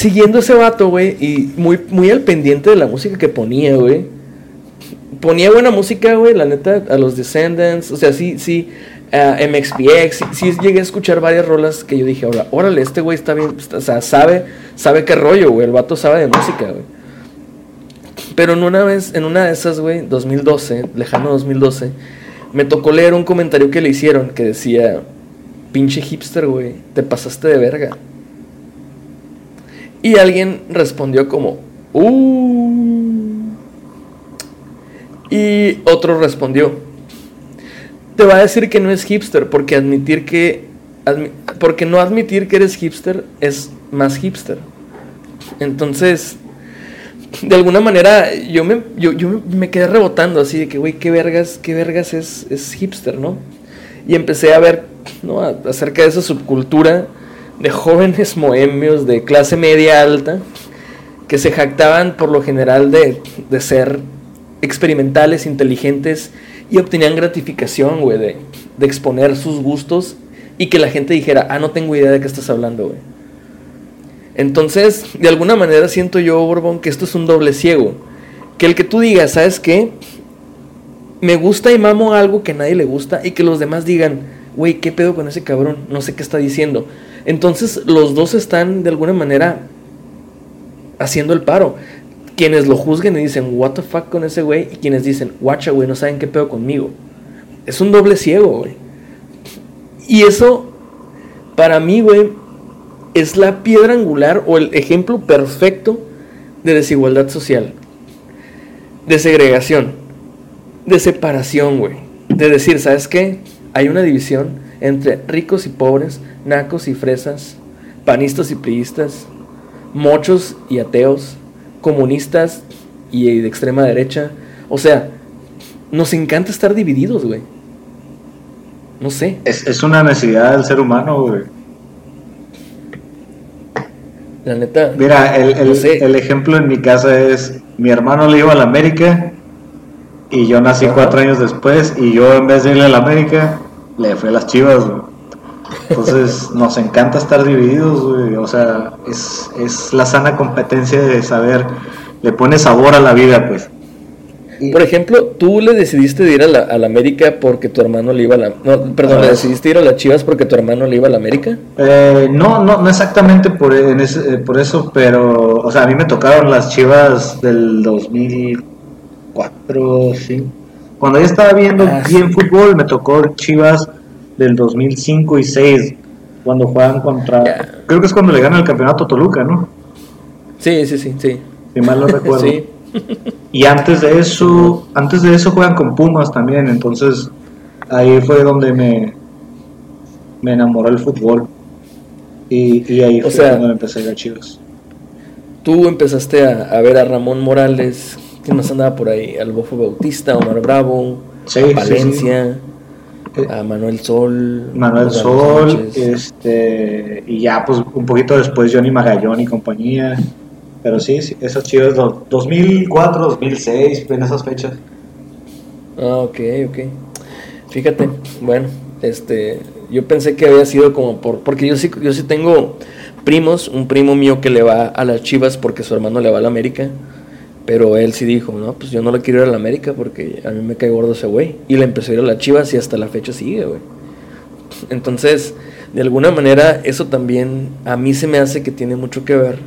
Speaker 3: siguiendo ese vato, güey, y muy, muy al pendiente de la música que ponía, güey. Ponía buena música, güey, la neta, a los Descendants, o sea, sí, sí, a MXPX, sí, sí llegué a escuchar varias rolas que yo dije, ahora, órale, este güey está bien, o sea, sabe, sabe qué rollo, güey, el vato sabe de música, güey. Pero en una vez, en una de esas, güey, 2012, lejano 2012, me tocó leer un comentario que le hicieron que decía, pinche hipster, güey, te pasaste de verga. Y alguien respondió como, uh. Y otro respondió, te va a decir que no es hipster, porque admitir que, porque no admitir que eres hipster es más hipster. Entonces, de alguna manera yo me, yo, yo me- quedé rebotando así de que, güey, qué vergas, qué vergas es, es hipster, ¿no? Y empecé a ver, ¿no? Acerca de esa subcultura de jóvenes mohemios de clase media alta que se jactaban por lo general de, de ser experimentales, inteligentes y obtenían gratificación, güey, de, de exponer sus gustos y que la gente dijera, ah, no tengo idea de qué estás hablando, güey. Entonces, de alguna manera siento yo, Borbón, que esto es un doble ciego. Que el que tú digas, ¿sabes qué? Me gusta y mamo algo que a nadie le gusta y que los demás digan, güey, ¿qué pedo con ese cabrón? No sé qué está diciendo. Entonces, los dos están de alguna manera haciendo el paro. Quienes lo juzguen y dicen, what the fuck con ese güey, y quienes dicen, guacha, güey, no saben qué pedo conmigo. Es un doble ciego, güey. Y eso, para mí, güey, es la piedra angular o el ejemplo perfecto de desigualdad social, de segregación, de separación, güey. De decir, ¿sabes qué? Hay una división entre ricos y pobres, nacos y fresas, panistas y priistas, mochos y ateos, comunistas y de extrema derecha. O sea, nos encanta estar divididos, güey. No sé.
Speaker 2: Es, es una necesidad del ser humano, güey.
Speaker 3: La neta.
Speaker 2: Mira, el, el-
Speaker 3: No sé.
Speaker 2: el ejemplo en mi casa es, mi hermano le iba a la América y yo nací
Speaker 3: Ajá.
Speaker 2: cuatro años después y yo en vez de irle a la América, le fui a las chivas, güey. Entonces [LAUGHS] nos encanta estar divididos, güey. O sea, es, es la sana competencia de saber, le pone sabor a la vida, pues.
Speaker 3: Por ejemplo, tú le decidiste de ir a la, a la América porque tu hermano le iba a la... No, perdón,
Speaker 2: Ah.
Speaker 3: le decidiste ir a las Chivas porque tu hermano le iba a la América.
Speaker 2: Eh, no, no, no exactamente por, en ese- eh, por eso, pero, o sea, a mí me tocaron las chivas del 2004, sí. Cuando yo estaba viendo
Speaker 3: Ah,
Speaker 2: bien fútbol, me tocó chivas del 2005 y 6, cuando juegan contra, creo que es cuando le ganan el campeonato a Toluca, ¿no?
Speaker 3: Sí, sí, sí, sí.
Speaker 2: Si mal no recuerdo. [LAUGHS]
Speaker 3: Sí.
Speaker 2: Y antes de eso, antes de eso juegan con Pumas también, entonces ahí fue donde me, me enamoró el fútbol. Y, y ahí
Speaker 3: O
Speaker 2: fue
Speaker 3: sea-
Speaker 2: cuando empecé a ir a Chivas.
Speaker 3: Tú empezaste a, a ver a Ramón Morales, ¿quién más andaba por ahí? Al Bofo Bautista, Omar Bravo,
Speaker 2: Sí,
Speaker 3: a
Speaker 2: sí,
Speaker 3: Valencia,
Speaker 2: Eh,
Speaker 3: a Manuel Sol.
Speaker 2: Manuel Sol, este, y ya pues un poquito después Johnny Magallón y compañía. Pero sí, sí esas Chivas, do- 2004, 2006, en esas fechas.
Speaker 3: Ah, ok, ok. Fíjate, bueno, este, Yo pensé que había sido como por. Porque yo sí, yo sí tengo primos, un primo mío que le va a las chivas porque su hermano le va a la América. Pero él sí dijo, no, pues yo no le quiero ir a la América porque a mí me cae gordo ese güey. Y le empezó a ir a las chivas y hasta la fecha sigue, güey. Entonces, de alguna manera, eso también a mí se me hace que tiene mucho que ver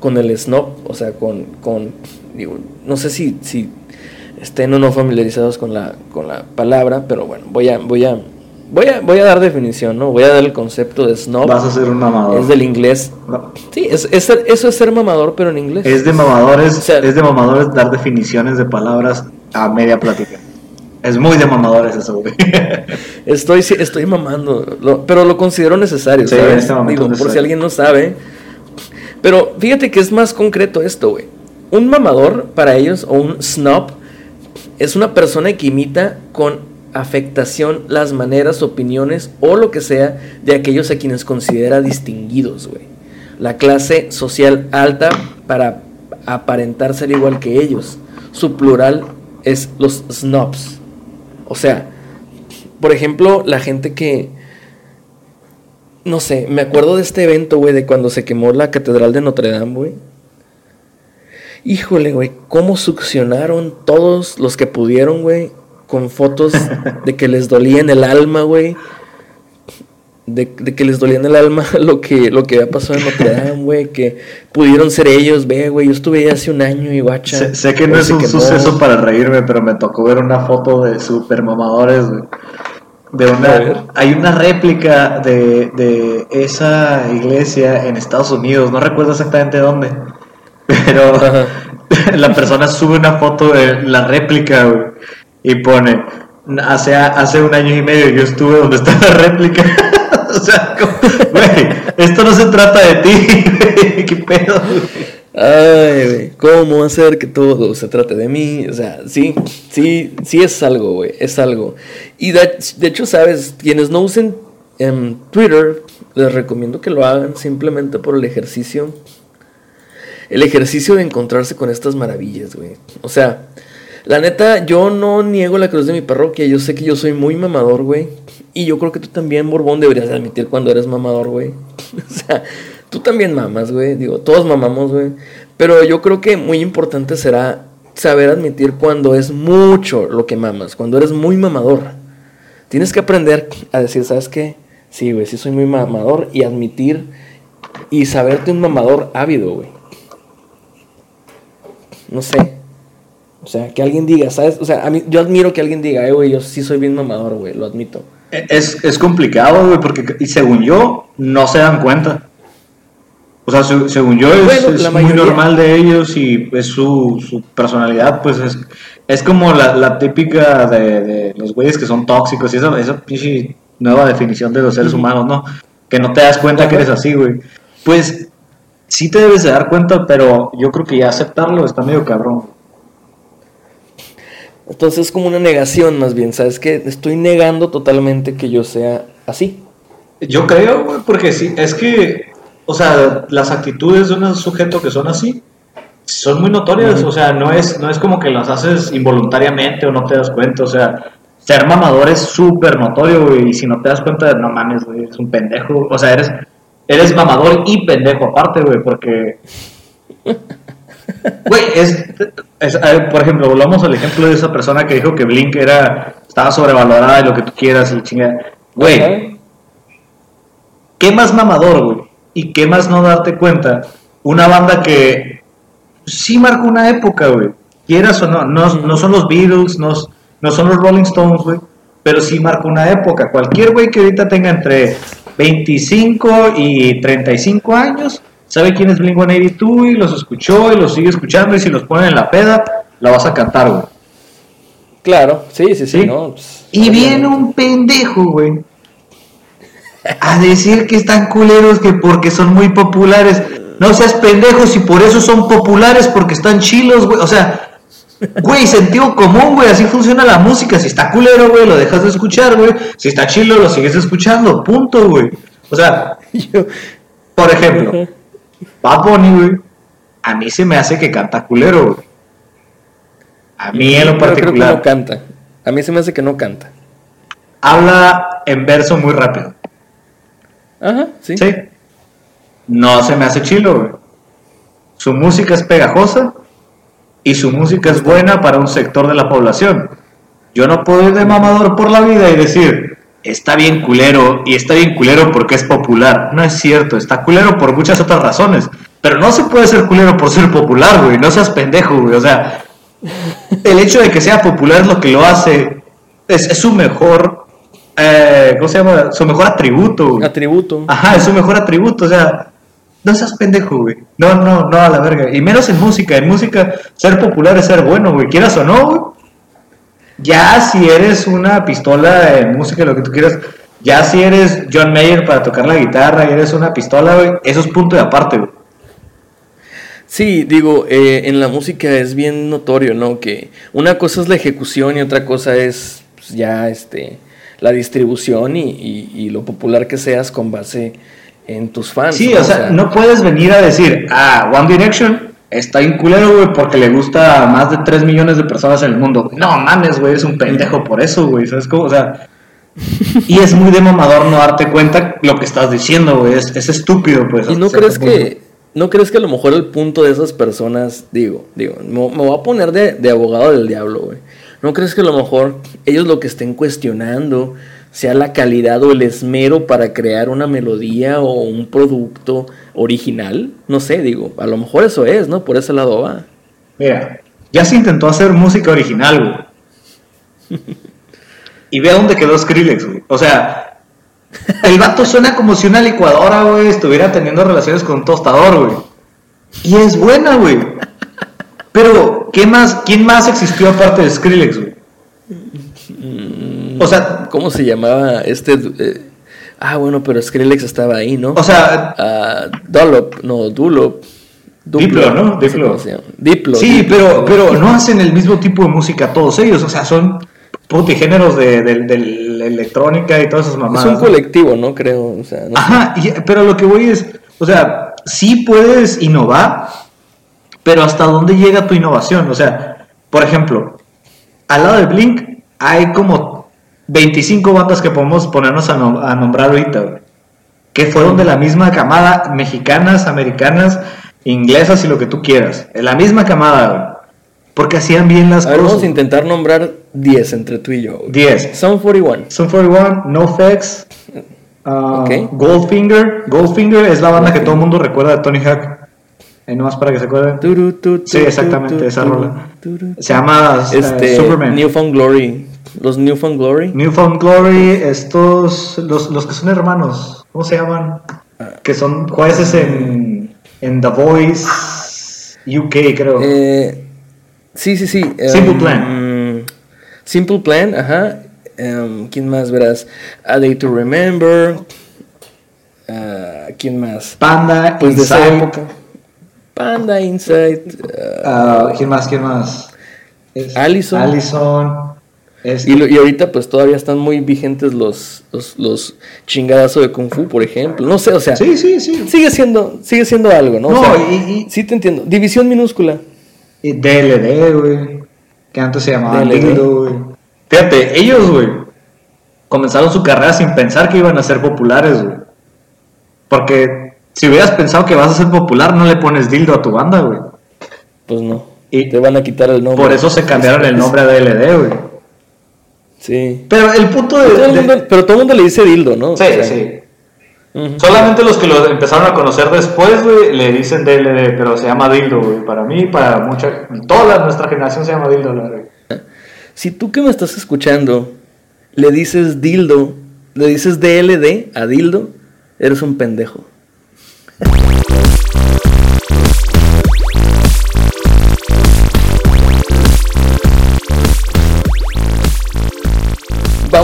Speaker 3: con el snob, o sea, con, con digo, no sé si, si estén o no familiarizados con la, con la palabra, pero bueno, voy a, voy a, voy a, voy a dar definición, ¿no? Voy a dar el concepto de snob.
Speaker 2: Vas a ser un mamador.
Speaker 3: Es del inglés.
Speaker 2: No.
Speaker 3: Sí, es, eso es ser mamador, pero en inglés.
Speaker 2: Es de mamadores,
Speaker 3: O sea-
Speaker 2: es de mamadores dar definiciones de palabras a media plática. Es muy de mamadores eso, güey. [LAUGHS]
Speaker 3: Estoy, estoy mamando, lo- pero lo considero necesario,
Speaker 2: Sí, en
Speaker 3: ¿sabes?
Speaker 2: este momento
Speaker 3: Digo, por si alguien no sabe. Pero fíjate que es más concreto esto, güey. Un mamador para ellos, o un snob, es una persona que imita con afectación las maneras, opiniones o lo que sea de aquellos a quienes considera distinguidos, güey. La clase social alta para aparentar ser igual que ellos. Su plural es los snobs. O sea, por ejemplo, la gente que. No sé, me acuerdo de este evento, güey, de cuando se quemó la Catedral de Notre Dame, güey. Híjole, güey, cómo succionaron todos los que pudieron, güey, con fotos de que les dolía en el alma, güey. De, de que les dolía en el alma [LAUGHS] lo que, lo que había pasado en Notre Dame, güey. Que pudieron ser ellos, ve, güey. Yo estuve ahí hace un año y guacha.
Speaker 2: sé, sé que no es un suceso para reírme, pero me tocó ver una foto de super mamadores, güey. De una, hay una réplica de, de esa iglesia en Estados Unidos, no recuerdo exactamente dónde, [LAUGHS] pero [LAUGHS] la persona sube una foto de la réplica güey, y pone, hace, hace un año y medio yo estuve donde está la réplica. [LAUGHS] o sea, güey, esto no se trata de ti, güey, qué pedo.
Speaker 3: Ay, güey, ¿cómo hacer que todo se trate de mí? O sea, sí, sí, sí es algo, güey, es algo. Y de, de hecho, sabes, quienes no usen em, Twitter, les recomiendo que lo hagan simplemente por el ejercicio. El ejercicio de encontrarse con estas maravillas, güey. O sea, la neta, yo no niego la cruz de mi parroquia. Yo sé que yo soy muy mamador, güey. Y yo creo que tú también, Borbón, deberías admitir cuando eres mamador, güey. [LAUGHS] o sea, tú también mamas, güey. Digo, todos mamamos, güey. Pero yo creo que muy importante será saber admitir cuando es mucho lo que mamas. Cuando eres muy mamador. Tienes que aprender a decir, ¿sabes qué? Sí, güey, sí soy muy mamador. Y admitir y saberte un mamador ávido, güey. No sé. O sea, que alguien diga, ¿sabes? O sea, a mí, yo admiro que alguien diga, eh, güey, yo sí soy bien mamador, güey, lo admito.
Speaker 2: Es, es complicado, güey, porque y según yo, no se dan cuenta. O sea, se- según yo, es,
Speaker 3: Bueno,
Speaker 2: es muy normal de ellos y es su, su personalidad, pues es, es como la, la típica de, de los güeyes que son tóxicos y esa, esa pinche nueva definición de los seres humanos, ¿no? Que no te das cuenta que eres así, güey. Pues sí te debes de dar cuenta, pero yo creo que ya aceptarlo está medio cabrón.
Speaker 3: Entonces es como una negación más bien, ¿sabes? Que estoy negando totalmente que yo sea así.
Speaker 2: Yo creo, güey, porque sí, es que, o sea, las actitudes de un sujeto que son así son muy notorias, o sea, no es, no es como que las haces involuntariamente o no te das cuenta, o sea, ser mamador es súper notorio, güey, y si no te das cuenta, no mames, güey, es un pendejo, o sea, eres, eres mamador y pendejo aparte, güey, porque... [LAUGHS] Güey, es, es- a ver, por ejemplo, volvamos al ejemplo de esa persona que dijo que Blink era, estaba sobrevalorada y lo que tú quieras y chingada. Güey,
Speaker 3: Ajá.
Speaker 2: ¿qué más mamador, güey? ¿Y qué más no darte cuenta? Una banda que sí marcó una época, güey. Quieras o no, no, no son los Beatles, no, no son los Rolling Stones, güey. Pero sí marcó una época. Cualquier güey que ahorita tenga entre 25 y 35 años, sabe quién es Blink-182 y los escuchó y los sigue escuchando y si los ponen en la peda, la vas a cantar, güey.
Speaker 3: Claro, sí, sí, sí,
Speaker 2: Sí.
Speaker 3: ¿no? Pues,
Speaker 2: Y viene un pendejo, güey. A decir que están culeros que porque son muy populares. No seas pendejos y por eso son populares porque están chilos, güey. O sea, güey, sentido común, güey. Así funciona la música. Si está culero, güey, lo dejas de escuchar, güey. Si está chilo, lo sigues escuchando. Punto, güey. O sea, [LAUGHS]
Speaker 3: yo-
Speaker 2: por ejemplo, Bad Bunny, güey. A mí se me hace que canta culero, güey. A mí en lo
Speaker 3: creo que
Speaker 2: particular.
Speaker 3: no canta. A mí se me hace que no canta.
Speaker 2: habla en verso muy rápido.
Speaker 3: Ajá, sí.
Speaker 2: Sí. No se me hace chilo, güey. Su música es pegajosa y su música es buena para un sector de la población. Yo no puedo ir de mamador por la vida y decir, está bien culero y está bien culero porque es popular. No es cierto, está culero por muchas otras razones. Pero no se puede ser culero por ser popular, güey. No seas pendejo, güey. O sea, el hecho de que sea popular es lo que lo hace. Es, es su mejor. eh, ¿Cómo se llama? Su mejor atributo, güey.
Speaker 3: Atributo.
Speaker 2: Ajá, es su mejor atributo, o sea, no seas pendejo, güey. No, no, no, a la verga. Y menos en música, en música ser popular es ser bueno, güey, quieras o no, güey. Ya si eres una pistola en música, lo que tú quieras, ya si eres John Mayer para tocar la guitarra y eres una pistola, güey, eso es punto de aparte, güey.
Speaker 3: Sí, digo, eh, en la música es bien notorio, ¿no? Que una cosa es la ejecución y otra cosa es pues, ya este la distribución y, y- y lo popular que seas con base en tus fans.
Speaker 2: Sí, o sea, no puedes venir a decir, ah, One Direction está en culero, güey, porque le gusta a más de 3 millones de personas en el mundo. No mames, güey, eres un pendejo por eso, güey, ¿sabes cómo? O sea, y es muy de mamador no darte cuenta lo que estás diciendo, güey, es, es estúpido, pues.
Speaker 3: ¿Y no crees
Speaker 2: punto.
Speaker 3: que no crees que a lo mejor el punto de esas personas, digo, digo, me, me voy a poner de, de abogado del diablo, güey. ¿No crees que a lo mejor ellos lo que estén cuestionando sea la calidad o el esmero para crear una melodía o un producto original? No sé, digo, a lo mejor eso es, ¿no? Por ese lado va.
Speaker 2: Mira, ya se intentó hacer música original, güey. [LAUGHS] Y ve a dónde quedó Skrillex, güey. O sea, el vato suena como si una licuadora, güey, estuviera teniendo relaciones con un tostador, güey. Y es buena, güey. [LAUGHS] Pero, ¿qué más, ¿quién más existió aparte de Skrillex, güey? O sea,
Speaker 3: ¿Cómo se llamaba este? eh, ah, bueno, pero Skrillex estaba ahí, ¿no?
Speaker 2: o sea,
Speaker 3: Ah, Dollop, no, Dulop.
Speaker 2: Diplo, ¿no? Diplo.
Speaker 3: Diplo.
Speaker 2: sí,
Speaker 3: Diplo.
Speaker 2: pero, pero no hacen el mismo tipo de música todos ellos. O sea, son putigéneros de, de, de la electrónica y todas esas
Speaker 3: Es
Speaker 2: mamadas.
Speaker 3: un
Speaker 2: ¿no?
Speaker 3: colectivo, ¿no? Creo, o sea, no.
Speaker 2: Ajá, y- pero lo que voy es, o sea, sí puedes innovar, pero ¿hasta dónde llega tu innovación? O sea, por ejemplo, al lado de Blink hay como 25 bandas que podemos ponernos a, nom- a nombrar ahorita, güey, que fueron de la misma camada, mexicanas, americanas, inglesas y lo que tú quieras, en la misma camada, güey, porque hacían bien las
Speaker 3: A ver, vamos
Speaker 2: cosas.
Speaker 3: a intentar nombrar 10 entre tú y yo. güey.
Speaker 2: 10.
Speaker 3: Son 41.
Speaker 2: Sun 41, NoFX, uh,
Speaker 3: Ok.
Speaker 2: Goldfinger. Goldfinger es la banda que todo el mundo recuerda de Tony Hawk. Ahí nomás para que se acuerden.
Speaker 3: Turu, tu, tu,
Speaker 2: Sí, exactamente,
Speaker 3: tu,
Speaker 2: esa rola. Se llama eh,
Speaker 3: Este,
Speaker 2: Superman.
Speaker 3: Newfound Glory. Los Newfound Glory.
Speaker 2: Newfound Glory, estos, los, los que son hermanos, ¿cómo se llaman? Que son jueces en, en The Voice UK, creo.
Speaker 3: Eh, sí, sí, sí.
Speaker 2: Simple
Speaker 3: um,
Speaker 2: Plan.
Speaker 3: Simple Plan, ajá. Um, ¿Quién más verás? A Day to Remember. Ah, ¿Quién más?
Speaker 2: Panda,
Speaker 3: Pues de esa
Speaker 2: Inside.
Speaker 3: época. Panda Insight. ah,
Speaker 2: ah, ¿Quién más? ¿Quién más?
Speaker 3: Allison.
Speaker 2: Allison. Este-
Speaker 3: y, ahorita pues todavía están muy vigentes los, los, los chingadazos de Kung Fu, por ejemplo. No sé, o sea,
Speaker 2: Sí, sí, sí.
Speaker 3: sigue siendo, sigue siendo algo, ¿no? O
Speaker 2: No,
Speaker 3: sea,
Speaker 2: y- y-
Speaker 3: sí te entiendo. División minúscula.
Speaker 2: Y DLD, güey. Que antes se llamaban
Speaker 3: DLD.
Speaker 2: Dildo, güey. Fíjate, ellos, güey, comenzaron su carrera sin pensar que iban a ser populares, güey. Porque si hubieras pensado que vas a ser popular, no le pones dildo a tu banda, güey.
Speaker 3: Pues no.
Speaker 2: Y
Speaker 3: te van a quitar el nombre.
Speaker 2: Por eso se cambiaron el nombre a DLD, güey.
Speaker 3: Sí.
Speaker 2: Pero el punto de.
Speaker 3: Todo el
Speaker 2: de-
Speaker 3: mundo- pero todo el mundo le dice dildo, ¿no?
Speaker 2: Sí,
Speaker 3: O sea,
Speaker 2: sí. Solamente los que lo empezaron a conocer después, güey, le dicen DLD, pero se llama dildo, güey. Para mí, para mucha. Toda nuestra generación se llama dildo, la verdad.
Speaker 3: Si tú que me estás escuchando le dices dildo, le dices DLD a dildo, eres un pendejo.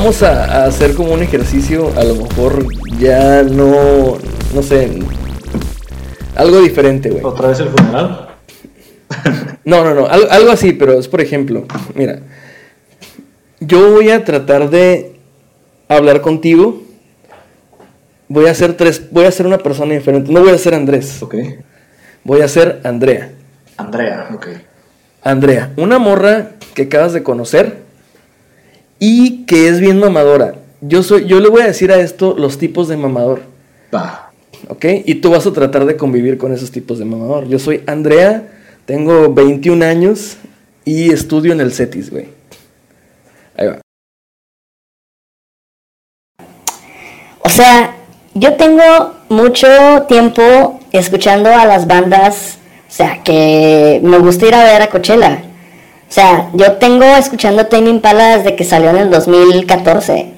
Speaker 3: Vamos a, a hacer como un ejercicio, a lo mejor ya no, no sé, algo diferente, güey.
Speaker 2: ¿Otra vez el funeral? [LAUGHS]
Speaker 3: No, no, no, al- algo así, pero es por ejemplo, mira, yo voy a tratar de hablar contigo, voy a ser tres, voy a ser una persona diferente, no voy a ser Andrés,
Speaker 2: Ok.
Speaker 3: voy a ser Andrea.
Speaker 2: Andrea, ok.
Speaker 3: Andrea, una morra que acabas de conocer y que es bien mamadora. Yo soy, yo le voy a decir a esto los tipos de mamador.
Speaker 2: Va.
Speaker 3: ¿Ok? Y tú vas a tratar de convivir con esos tipos de mamador. Yo soy Andrea, tengo 21 años y estudio en el CETIS, güey. Ahí va.
Speaker 4: O sea, yo tengo mucho tiempo escuchando a las bandas, o sea, que me gusta ir a ver a Coachella. O sea, yo tengo escuchando Tame Impala desde que salió en el 2014.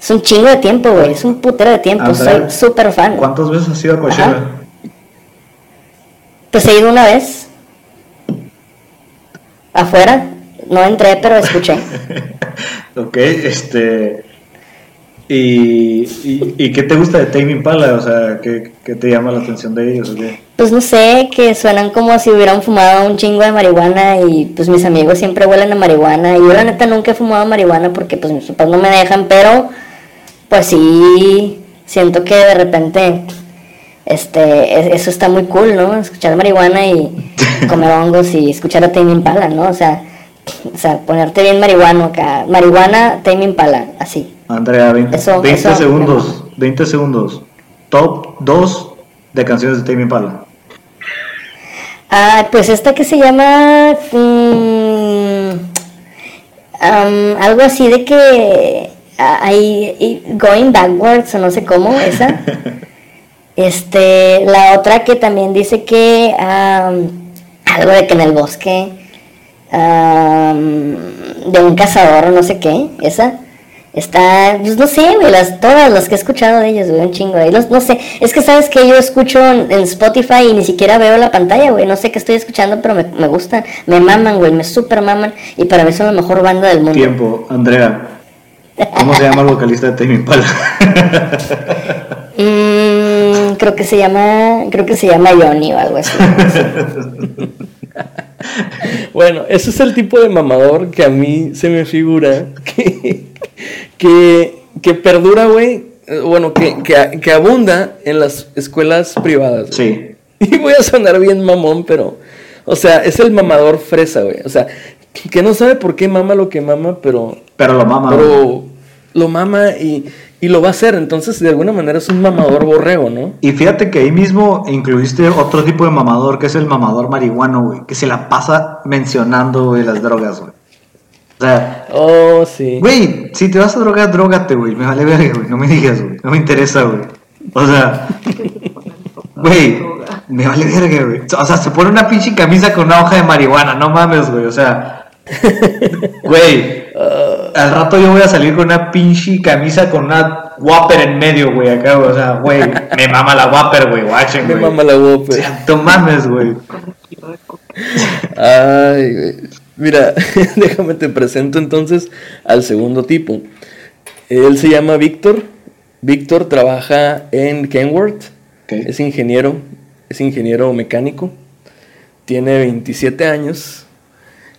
Speaker 4: Es un chingo de tiempo, güey. Es un putero de tiempo. Soy súper fan.
Speaker 2: ¿Cuántas veces has ido a Coachella?
Speaker 4: Ajá. Pues he ido una vez. Afuera. No entré, pero escuché. [LAUGHS]
Speaker 2: ok, este. ¿Y, y, y qué te gusta de Tame Impala? O sea, ¿qué, qué te llama la atención de ellos? o qué?
Speaker 4: Pues no sé, que suenan como si hubieran fumado un chingo de marihuana y pues mis amigos siempre huelen a marihuana y yo la neta nunca he fumado marihuana porque pues mis papás no me dejan, pero pues sí, siento que de repente este e- eso está muy cool, ¿no? Escuchar marihuana y [LAUGHS] comer hongos y escuchar a Tame Impala, ¿no? O sea, o sea, ponerte bien marihuano acá, marihuana, Tame Impala, así.
Speaker 2: Andrea, 20,
Speaker 4: Eso-
Speaker 2: 20
Speaker 4: eso-
Speaker 2: segundos. 20 segundos. Top 2 de canciones de Tame Impala.
Speaker 4: Ah, pues esta que se llama am, algo así de que ah, hay going backwards o no sé cómo esa. [LAUGHS] Este, la otra que también dice que algo de que en el bosque de un cazador o no sé qué, esa. Está, pues no sé, güey, las, todas las que he escuchado de ellos, güey, un chingo, güey. Los- no sé, es que sabes que yo escucho en, en Spotify y ni siquiera veo la pantalla, güey. No sé qué estoy escuchando, pero me, me gustan, me maman, güey, me super maman. Y para mí son la mejor banda del mundo.
Speaker 2: Tiempo, Andrea. ¿Cómo se llama el vocalista de Tame Impala? [LAUGHS]
Speaker 4: Mm, creo que se llama, creo que se llama Johnny o algo así. [LAUGHS]
Speaker 3: Bueno, ese es el tipo de mamador que a mí se me figura que, que, que perdura, güey. eh, Bueno, que, que, que abunda en las escuelas privadas.
Speaker 2: sí. [LAUGHS]
Speaker 3: Y voy a sonar bien mamón, pero. O sea, es el mamador fresa, güey. O sea, que no sabe por qué mama lo que mama, pero.
Speaker 2: Pero lo mama.
Speaker 3: Pero lo mama y, y lo va a hacer. Entonces, de alguna manera es un mamador borrego, ¿no?
Speaker 2: Y fíjate que ahí mismo incluiste otro tipo de mamador, que es el mamador marihuano, güey. Que se la pasa mencionando, güey, las drogas, güey. O sea,
Speaker 3: Oh, sí.
Speaker 2: güey, si te vas a drogar, drogate, güey. Me vale verga, güey. No me digas, güey. No me interesa, güey. O sea, [LAUGHS] güey, me vale verga, güey. O sea, se pone una pinche camisa con una hoja de marihuana. No mames, güey. O sea, [LAUGHS] güey. Al rato yo voy a salir con una pinche camisa con una Whopper en medio, güey, acá, güey. O sea, güey, me mama la Whopper, güey, watchen,
Speaker 3: Me
Speaker 2: güey.
Speaker 3: mama la
Speaker 2: O
Speaker 3: Whopper.
Speaker 2: sea, no mames, güey.
Speaker 3: Ay, güey. Mira, [LAUGHS] déjame te presento entonces al segundo tipo. Él se llama Víctor. Víctor trabaja en Kenworth. Es ingeniero. Es ingeniero mecánico. Tiene 27 años.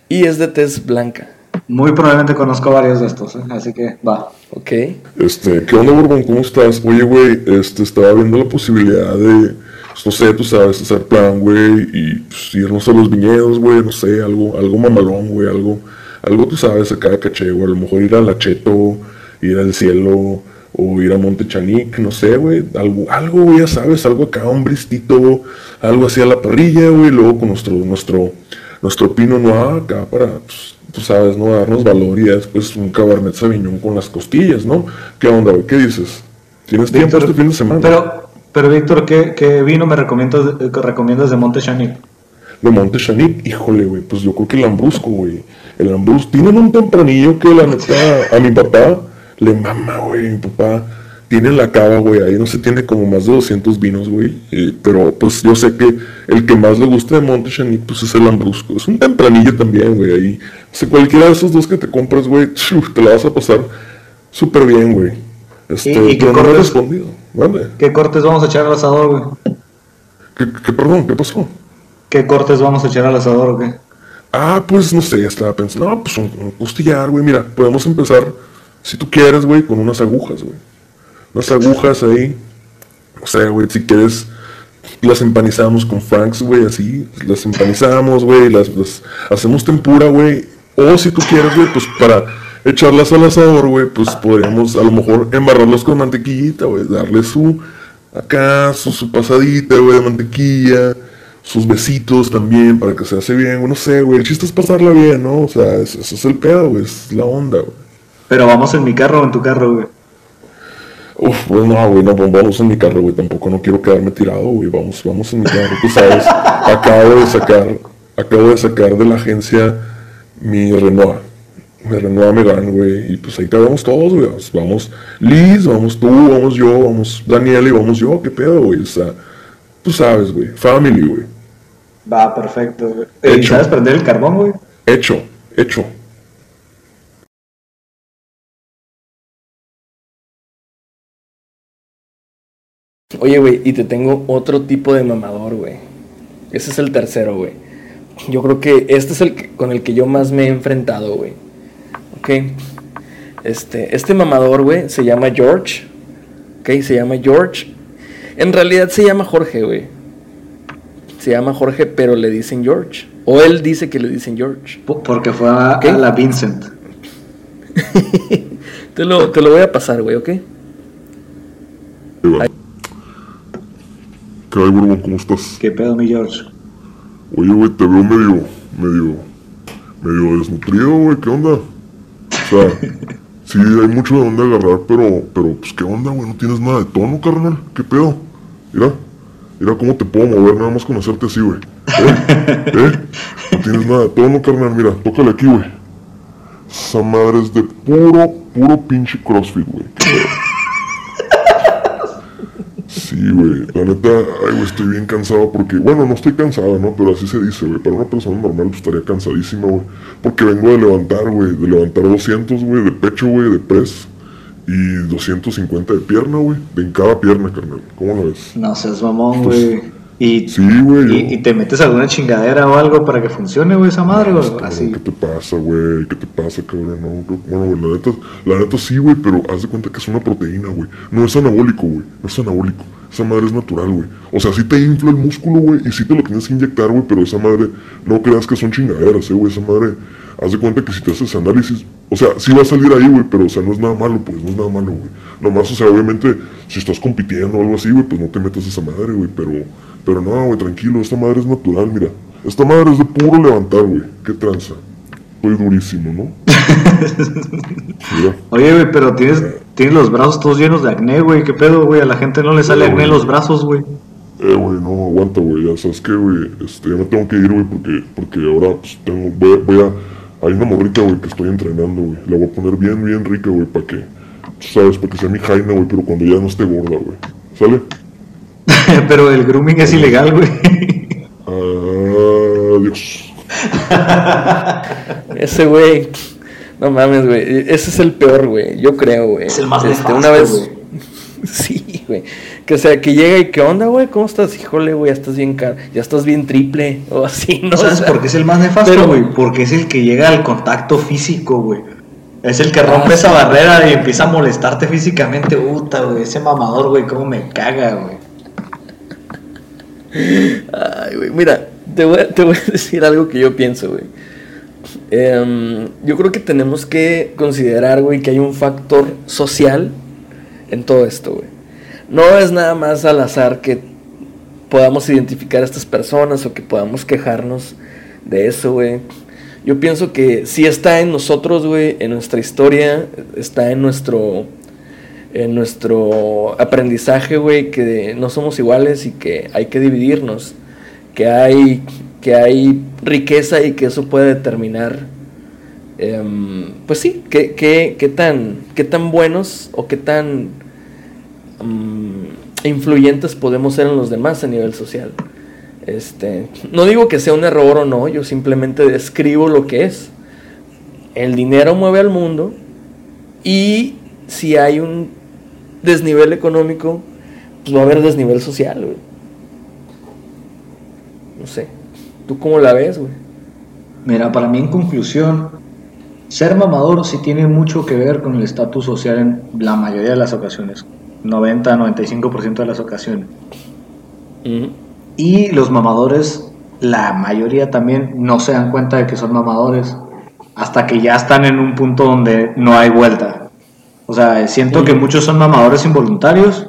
Speaker 3: Y es de tez blanca.
Speaker 2: Muy probablemente conozco varios de estos, ¿eh? así que va.
Speaker 3: ¿Ok?
Speaker 5: Este, ¿qué onda, Borbón? ¿Cómo estás? Oye, güey, este, estaba viendo la posibilidad de, pues, no sé, tú sabes, hacer plan, güey, y pues, irnos a los viñedos, güey, no sé, algo, algo mamalón, güey, algo, algo, tú sabes, acá de caché, güey, a lo mejor ir a La Cheto, ir al cielo, o ir a Monte Chanic, no sé, güey, algo, algo, güey, ya sabes, algo acá, un bristito, algo así a la parrilla, güey, luego con nuestro, nuestro, nuestro pino noir acá para, pues, tú sabes, ¿no? Darnos valor y después un cabernet sauvignon con las costillas, ¿no? ¿Qué onda, güey? ¿Qué dices? ¿Tienes tiempo este fin de semana?
Speaker 2: Pero, pero Víctor, ¿qué, qué vino me recomiendas, eh, que recomiendas de Monte Chanic?
Speaker 5: De Monte Chanic, híjole, güey, pues yo creo que el Lambrusco, güey. El Lambrusco, tienen un tempranillo que la neta a mi papá le mama, güey. Mi papá tiene la cava, güey, ahí no se tiene como más de 200 vinos, güey. eh, pero pues yo sé que el que más le gusta de Monte Chanic, pues es el Lambrusco. Es un tempranillo también, güey, ahí. O sea, cualquiera de esos dos que te compras, güey, [LAUGHS] te la vas a pasar súper bien, güey. Este,
Speaker 2: ¿Y- y qué
Speaker 5: no
Speaker 2: cortes?
Speaker 5: respondido. ¿Vale?
Speaker 2: ¿Qué cortes vamos a echar al asador, güey?
Speaker 5: ¿Qué, qué, perdón, qué pasó?
Speaker 2: ¿Qué cortes vamos a echar al asador o qué?
Speaker 5: Ah, pues no sé, estaba pensando, no, pues un, un costillar, güey, mira, podemos empezar, si tú quieres, güey, con unas agujas, güey. Unas agujas ahí, no sé, güey, si quieres, las empanizamos con Franks, güey, así, las empanizamos, güey, las, las hacemos tempura, güey, o si tú quieres, güey, pues para echarlas al asador, güey, pues podríamos a lo mejor embarrarlas con mantequillita, güey, darle su,
Speaker 6: Acá su, su pasadita, güey, de mantequilla. Sus besitos también para que se hace bien. No sé, güey. El chiste es pasarla bien, ¿no? O sea, es- eso es el pedo, güey. Es la onda, güey.
Speaker 2: Pero vamos en mi carro o en tu carro, güey.
Speaker 6: Uf, pues no, güey, no, pues vamos en mi carro, güey. Tampoco no quiero quedarme tirado, güey. Vamos, vamos en mi carro. Tú sabes, [LAUGHS] acabo de sacar, acabo de sacar de la agencia mi Renault. Mi Renault Megane, güey. Y pues ahí cabemos todos, güey. Vamos, Vamos Liz, vamos tú, vamos yo, vamos Daniel y vamos yo. ¿Qué pedo, güey? O sea, tú sabes, güey. Family, güey.
Speaker 2: Va, perfecto, güey. ¿Y sabes prender el carbón, güey?
Speaker 6: Hecho, hecho.
Speaker 3: Oye, güey, y te tengo otro tipo de mamador, güey. Ese es el tercero, güey. Yo creo que este es el que- con el que yo más me he enfrentado, güey. Ok. Este, este mamador, güey, se llama George. Ok, se llama George. En realidad se llama Jorge, güey. Se llama Jorge, pero le dicen George. O él dice que le dicen George.
Speaker 2: Po- Porque fue a, la Vincent. [LAUGHS]
Speaker 3: Te lo, te lo voy a pasar, güey, ¿ok?
Speaker 6: Ahí. ¿Qué hay, Borbón? ¿Cómo estás?
Speaker 2: ¿Qué pedo, mi George?
Speaker 6: Oye, güey, te veo medio, medio, medio desnutrido, güey, ¿qué onda? Sea, sí, hay mucho de dónde agarrar, pero, pero, pues, ¿qué onda, güey? No tienes nada de tono, carnal, ¿qué pedo? Mira, mira cómo te puedo mover nada más con hacerte así, güey. ¿Eh? ¿Eh? No tienes nada de tono, carnal, mira, tócale aquí, güey. Esa madre es de puro, puro pinche crossfit, güey. Sí, güey. La neta, ay, güey, estoy bien cansado porque, bueno, no estoy cansado, ¿no? Pero así se dice, güey. Para una persona normal pues, estaría cansadísima, güey. Porque vengo de levantar, güey. De levantar 200, güey, de pecho, güey, de press. Y 250 de pierna, güey. De en cada pierna, carnal. ¿Cómo lo ves?
Speaker 2: No seas mamón, güey. Y,
Speaker 6: Sí, güey.
Speaker 2: y, y te metes alguna chingadera o algo para que funcione, güey, esa madre, güey.
Speaker 6: Cabrón,
Speaker 2: Así.
Speaker 6: ¿Qué te pasa, güey? ¿Qué te pasa, cabrón? No, no, bueno, güey, la neta, la neta sí, güey, pero haz de cuenta que es una proteína, güey. No es anabólico, güey. No es anabólico. Esa madre es natural, güey. O sea, sí te infla el músculo, güey, y sí te lo tienes que inyectar, güey, pero esa madre, no creas que son chingaderas, eh, güey. Esa madre, haz de cuenta que si te haces análisis, o sea, sí va a salir ahí, güey, pero, o sea, no es nada malo, pues, no es nada malo, güey. Nomás, o sea, obviamente, si estás compitiendo o algo así, güey, pues no te metas esa madre, güey, pero, pero no, güey, tranquilo, esta madre es natural, mira. Esta madre es de puro levantar, güey. ¿Qué tranza? Estoy durísimo, ¿no? [LAUGHS] Mira.
Speaker 2: Oye, güey, pero tienes, tienes los brazos todos llenos de acné, güey. ¿Qué pedo, güey? A la gente no le sale
Speaker 6: No,
Speaker 2: acné en los brazos, güey.
Speaker 6: Eh, güey, no, aguanta, güey. Ya sabes qué, güey. Este, ya me tengo que ir, güey, porque, porque ahora, pues, tengo, voy, a- voy a... Hay una morrita, güey, que estoy entrenando, güey. La voy a poner bien, bien rica, güey, para que, tú sabes, para que sea mi jaina, güey, pero cuando ya no esté gorda, güey. ¿Sale? [LAUGHS]
Speaker 2: pero el grooming es ilegal, güey.
Speaker 6: Adiós. [LAUGHS]
Speaker 3: Ese güey. No mames, güey. Ese es el peor, güey. Yo creo, güey.
Speaker 2: Es el más
Speaker 3: Este,
Speaker 2: nefasto,
Speaker 3: Una vez.
Speaker 2: güey. [LAUGHS]
Speaker 3: Sí, güey. Que o sea, que llega y ¿qué onda, güey? ¿Cómo estás? Híjole, güey, ya estás bien car ya estás bien triple o así, ¿no?
Speaker 2: ¿Sabes
Speaker 3: O sea,
Speaker 2: por qué es el más nefasto,
Speaker 3: pero-
Speaker 2: güey? Porque es el que llega al contacto físico, güey. Es el que rompe
Speaker 3: Ah,
Speaker 2: esa
Speaker 3: sí.
Speaker 2: barrera y empieza a molestarte físicamente. Puta, güey. Ese mamador, güey, cómo me caga, güey.
Speaker 3: Ay, güey, mira, te voy, a, [LAUGHS] decir algo que yo pienso, güey. Em, yo creo que tenemos que considerar, güey, que hay un factor social en todo esto, güey. No es nada más al azar que podamos identificar a estas personas o que podamos quejarnos de eso, güey. Yo pienso que sí está en nosotros, güey, en nuestra historia, está en nuestro en nuestro aprendizaje, güey, que no somos iguales y que hay que dividirnos, que hay, que hay riqueza y que eso puede determinar, em, pues sí, qué, qué- qué tan, qué tan buenos o qué tan mm, influyentes podemos ser en los demás a nivel social. Este, no digo que sea un error o no, yo simplemente describo lo que es. El dinero mueve al mundo y si hay un desnivel económico, pues va a haber desnivel social, güey. No sé. ¿Tú cómo la ves, güey?
Speaker 2: Mira, para mí en conclusión, ser mamador sí tiene mucho que ver con el estatus social en la mayoría de las ocasiones. 90-95% de las ocasiones. Y los mamadores, la mayoría también no se dan cuenta de que son mamadores hasta que ya están en un punto donde no hay vuelta. O sea, siento que muchos son mamadores involuntarios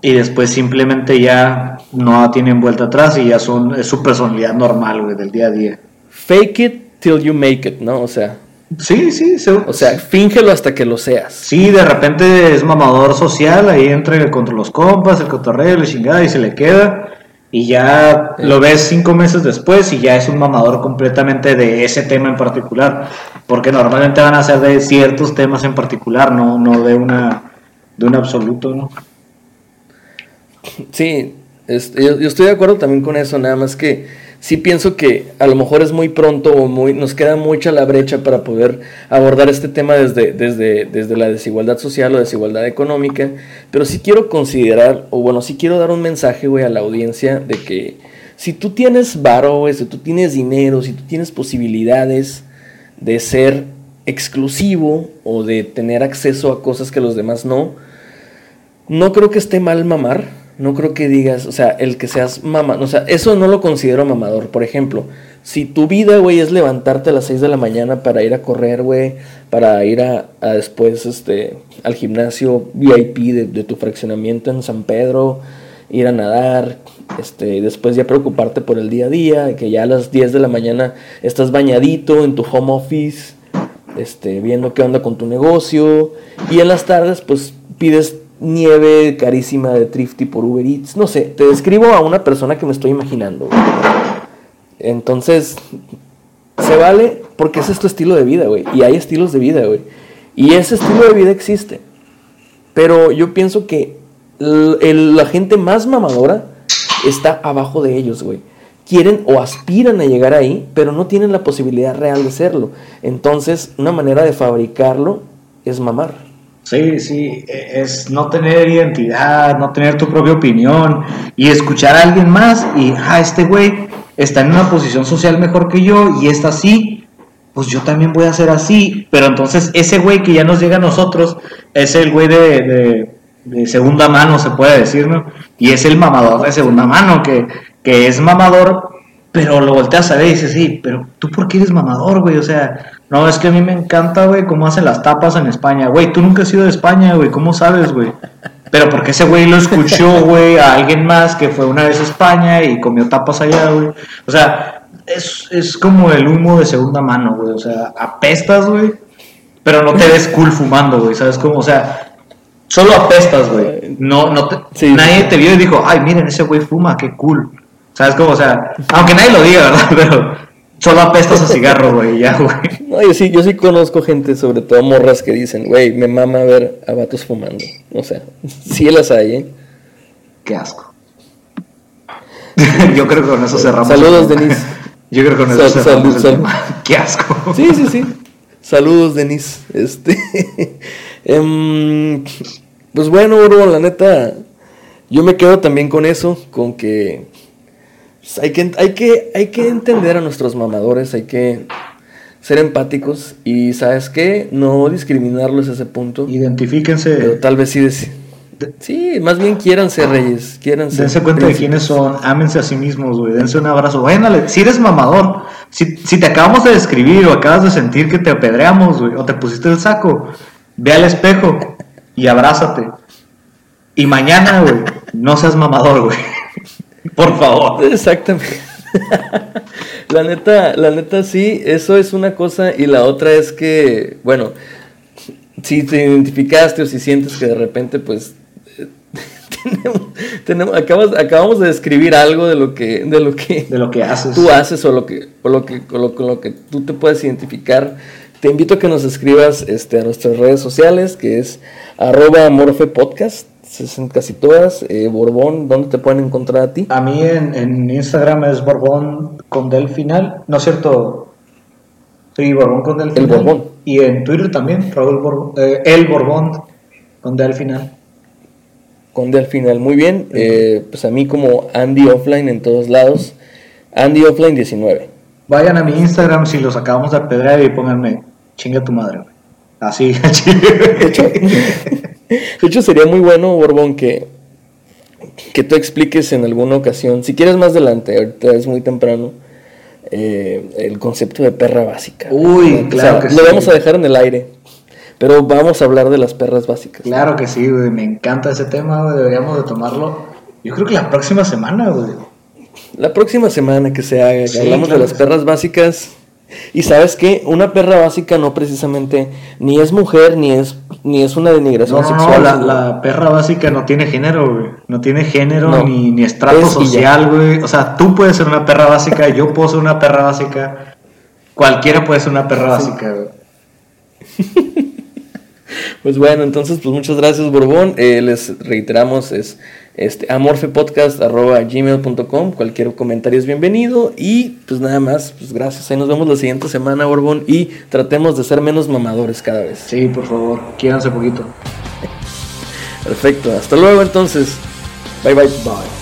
Speaker 2: y después simplemente ya no tienen vuelta atrás y ya son es su personalidad normal, güey, del día a día.
Speaker 3: Fake it till you make it, ¿no? O sea,
Speaker 2: Sí, sí, se-
Speaker 3: o sea, fíngelo hasta que lo seas.
Speaker 2: Sí, de repente es mamador social, ahí entre contra los compas, el cotorreo, la chingada, y se le queda. Y ya lo ves cinco meses después y ya es un mamador completamente de ese tema en particular. Porque normalmente van a ser de ciertos temas en particular, no, no de una de un absoluto, ¿no?
Speaker 3: Sí, yo, yo estoy de acuerdo también con eso, nada más que sí pienso que a lo mejor es muy pronto o muy, nos queda mucha la brecha para poder abordar este tema desde, desde, desde la desigualdad social o desigualdad económica, pero sí quiero considerar, o bueno, sí quiero dar un mensaje, güey, a la audiencia de que si tú tienes varo, si tú tienes dinero, si tú tienes posibilidades de ser exclusivo o de tener acceso a cosas que los demás no, no creo que esté mal mamar. No creo que digas, o sea, el que seas mamá, o sea, eso no lo considero mamador. Por ejemplo, si tu vida, güey, es levantarte a las 6 de la mañana para ir a correr, güey, para ir a, después, este, al gimnasio VIP de, de tu fraccionamiento en San Pedro, ir a nadar, este, después ya preocuparte por el día a día, que ya a las 10 de la mañana estás bañadito en tu home office, este, viendo qué onda con tu negocio, y en las tardes, pues pides nieve carísima de Thrifty por Uber Eats. No sé, te describo a una persona que me estoy imaginando. Entonces, se vale porque ese es tu estilo de vida, güey. Y hay estilos de vida, güey. Y ese estilo de vida existe. Pero yo pienso que la gente más mamadora está abajo de ellos, güey. Quieren o aspiran a llegar ahí, pero no tienen la posibilidad real de serlo. Entonces, una manera de fabricarlo es mamar.
Speaker 2: Sí, sí, e- es no tener identidad, no tener tu propia opinión y escuchar a alguien más y, ah, este güey está en una posición social mejor que yo y está así, pues yo también voy a ser así, pero entonces ese güey que ya nos llega a nosotros es el güey de, segunda mano, se puede decir, ¿no? Y es el mamador de segunda mano, que, que es mamador, pero lo volteas a ver y dices, sí, pero tú por qué eres mamador, güey, o sea, no, es que a mí me encanta, güey, cómo hacen las tapas en España, güey, tú nunca has ido de España, güey, ¿cómo sabes, güey? Pero porque ese güey lo escuchó, [LAUGHS] güey, a alguien más que fue una vez a España y comió tapas allá, güey. O sea, es, es como el humo de segunda mano, güey. O sea, apestas, güey, pero no te ves cool fumando, güey. ¿Sabes cómo? O sea, solo apestas, güey. No, no te,
Speaker 3: Sí.
Speaker 2: nadie te vio y dijo, ay, miren, ese güey fuma, qué cool. ¿Sabes cómo? O sea, aunque nadie lo diga, ¿verdad? [LAUGHS] Pero solo apestas a cigarro, [LAUGHS] güey, ya, güey.
Speaker 3: No, yo sí, yo sí conozco gente, sobre todo morras, que dicen, güey, me mama ver a vatos fumando. O sea, [LAUGHS] sí las hay, ¿eh?
Speaker 2: Qué asco. [LAUGHS] Yo creo que con eso cerramos.
Speaker 3: Saludos. Denise.
Speaker 2: Yo creo que con eso
Speaker 3: Sal-
Speaker 2: cerramos
Speaker 3: salud,
Speaker 2: el. Qué asco.
Speaker 3: Sí, sí, sí. Saludos, Denis. Este. em, pues bueno, bro, la neta. Yo me quedo también con eso, con que. Pues, hay, que hay, que hay que entender a nuestros mamadores, hay que ser empáticos y, ¿sabes qué? No discriminarlos a ese punto. Pero
Speaker 2: Identifíquense.
Speaker 3: tal vez sí decir. Sí, más bien quiéranse, reyes. Quiéranse.
Speaker 2: Dense cuenta de quiénes son, ámense a sí mismos, güey, dense un abrazo. Si eres mamador, si, si te acabamos de describir o acabas de sentir que te apedreamos, güey, o te pusiste el saco, ve al espejo y abrázate. Y mañana, güey, no seas mamador, güey. Por favor.
Speaker 3: Exactamente. [LAUGHS] la neta, la neta sí, eso es una cosa y la otra es que, bueno, si te identificaste o si sientes que de repente pues [LAUGHS] tenemos, tenemos- acabas- acabamos de describir algo de lo que de lo que
Speaker 2: De lo que haces.
Speaker 3: tú haces o lo que o lo que con lo, con lo que tú te puedes identificar te invito a que nos escribas este, a nuestras redes sociales que es arroba morfe podcast en casi todas eh, Borbón ¿dónde te pueden encontrar a ti?
Speaker 2: A mí en, en Instagram es Borbón con del final, ¿no es cierto? Sí, Borbón con del
Speaker 3: El
Speaker 2: final.
Speaker 3: Borbón.
Speaker 2: Y en Twitter también, Raúl Borbón, eh, el Borbón con del final.
Speaker 3: Conde al final, muy bien. Eh, pues a mí como Andy Offline en todos lados. Andy Offline 19.
Speaker 2: Vayan a mi Instagram si los acabamos de apedrear y pónganme chinga tu madre, güey. Así, [LAUGHS]
Speaker 3: De hecho [LAUGHS] sería muy bueno, Borbón, que, que tú expliques en alguna ocasión, si quieres más adelante, ahorita es muy temprano, eh, el concepto de perra básica.
Speaker 2: Uy,
Speaker 3: O
Speaker 2: claro
Speaker 3: sea,
Speaker 2: que
Speaker 3: Lo
Speaker 2: sí.
Speaker 3: vamos a dejar en el aire. Pero vamos a hablar de las perras básicas.
Speaker 2: Claro que sí, güey. Me encanta ese tema, güey. Deberíamos de tomarlo. Yo creo que la próxima semana, güey.
Speaker 3: La próxima semana que se haga, que
Speaker 2: Sí,
Speaker 3: hablamos
Speaker 2: claro
Speaker 3: de las
Speaker 2: sí.
Speaker 3: perras básicas. Y sabes qué, una perra básica no precisamente ni es mujer ni es ni es una denigración
Speaker 2: No, no, no,
Speaker 3: sexual.
Speaker 2: la, la perra básica no tiene género, güey. No tiene género ni, ni estrato
Speaker 3: Es
Speaker 2: social, güey. O sea, tú puedes ser una perra básica, yo puedo ser una perra básica. Cualquiera puede ser una perra básica, güey. [LAUGHS]
Speaker 3: Pues bueno, entonces pues muchas gracias Borbón. Eh, les reiteramos es este amorfepodcast@gmail.com. Cualquier comentario es bienvenido y pues nada más, pues gracias. Ahí nos vemos la siguiente semana, Borbón, y tratemos de ser menos mamadores cada vez.
Speaker 2: Sí, por favor, quiéranse poquito. [LAUGHS]
Speaker 3: Perfecto. Hasta luego entonces. Bye bye. Bye.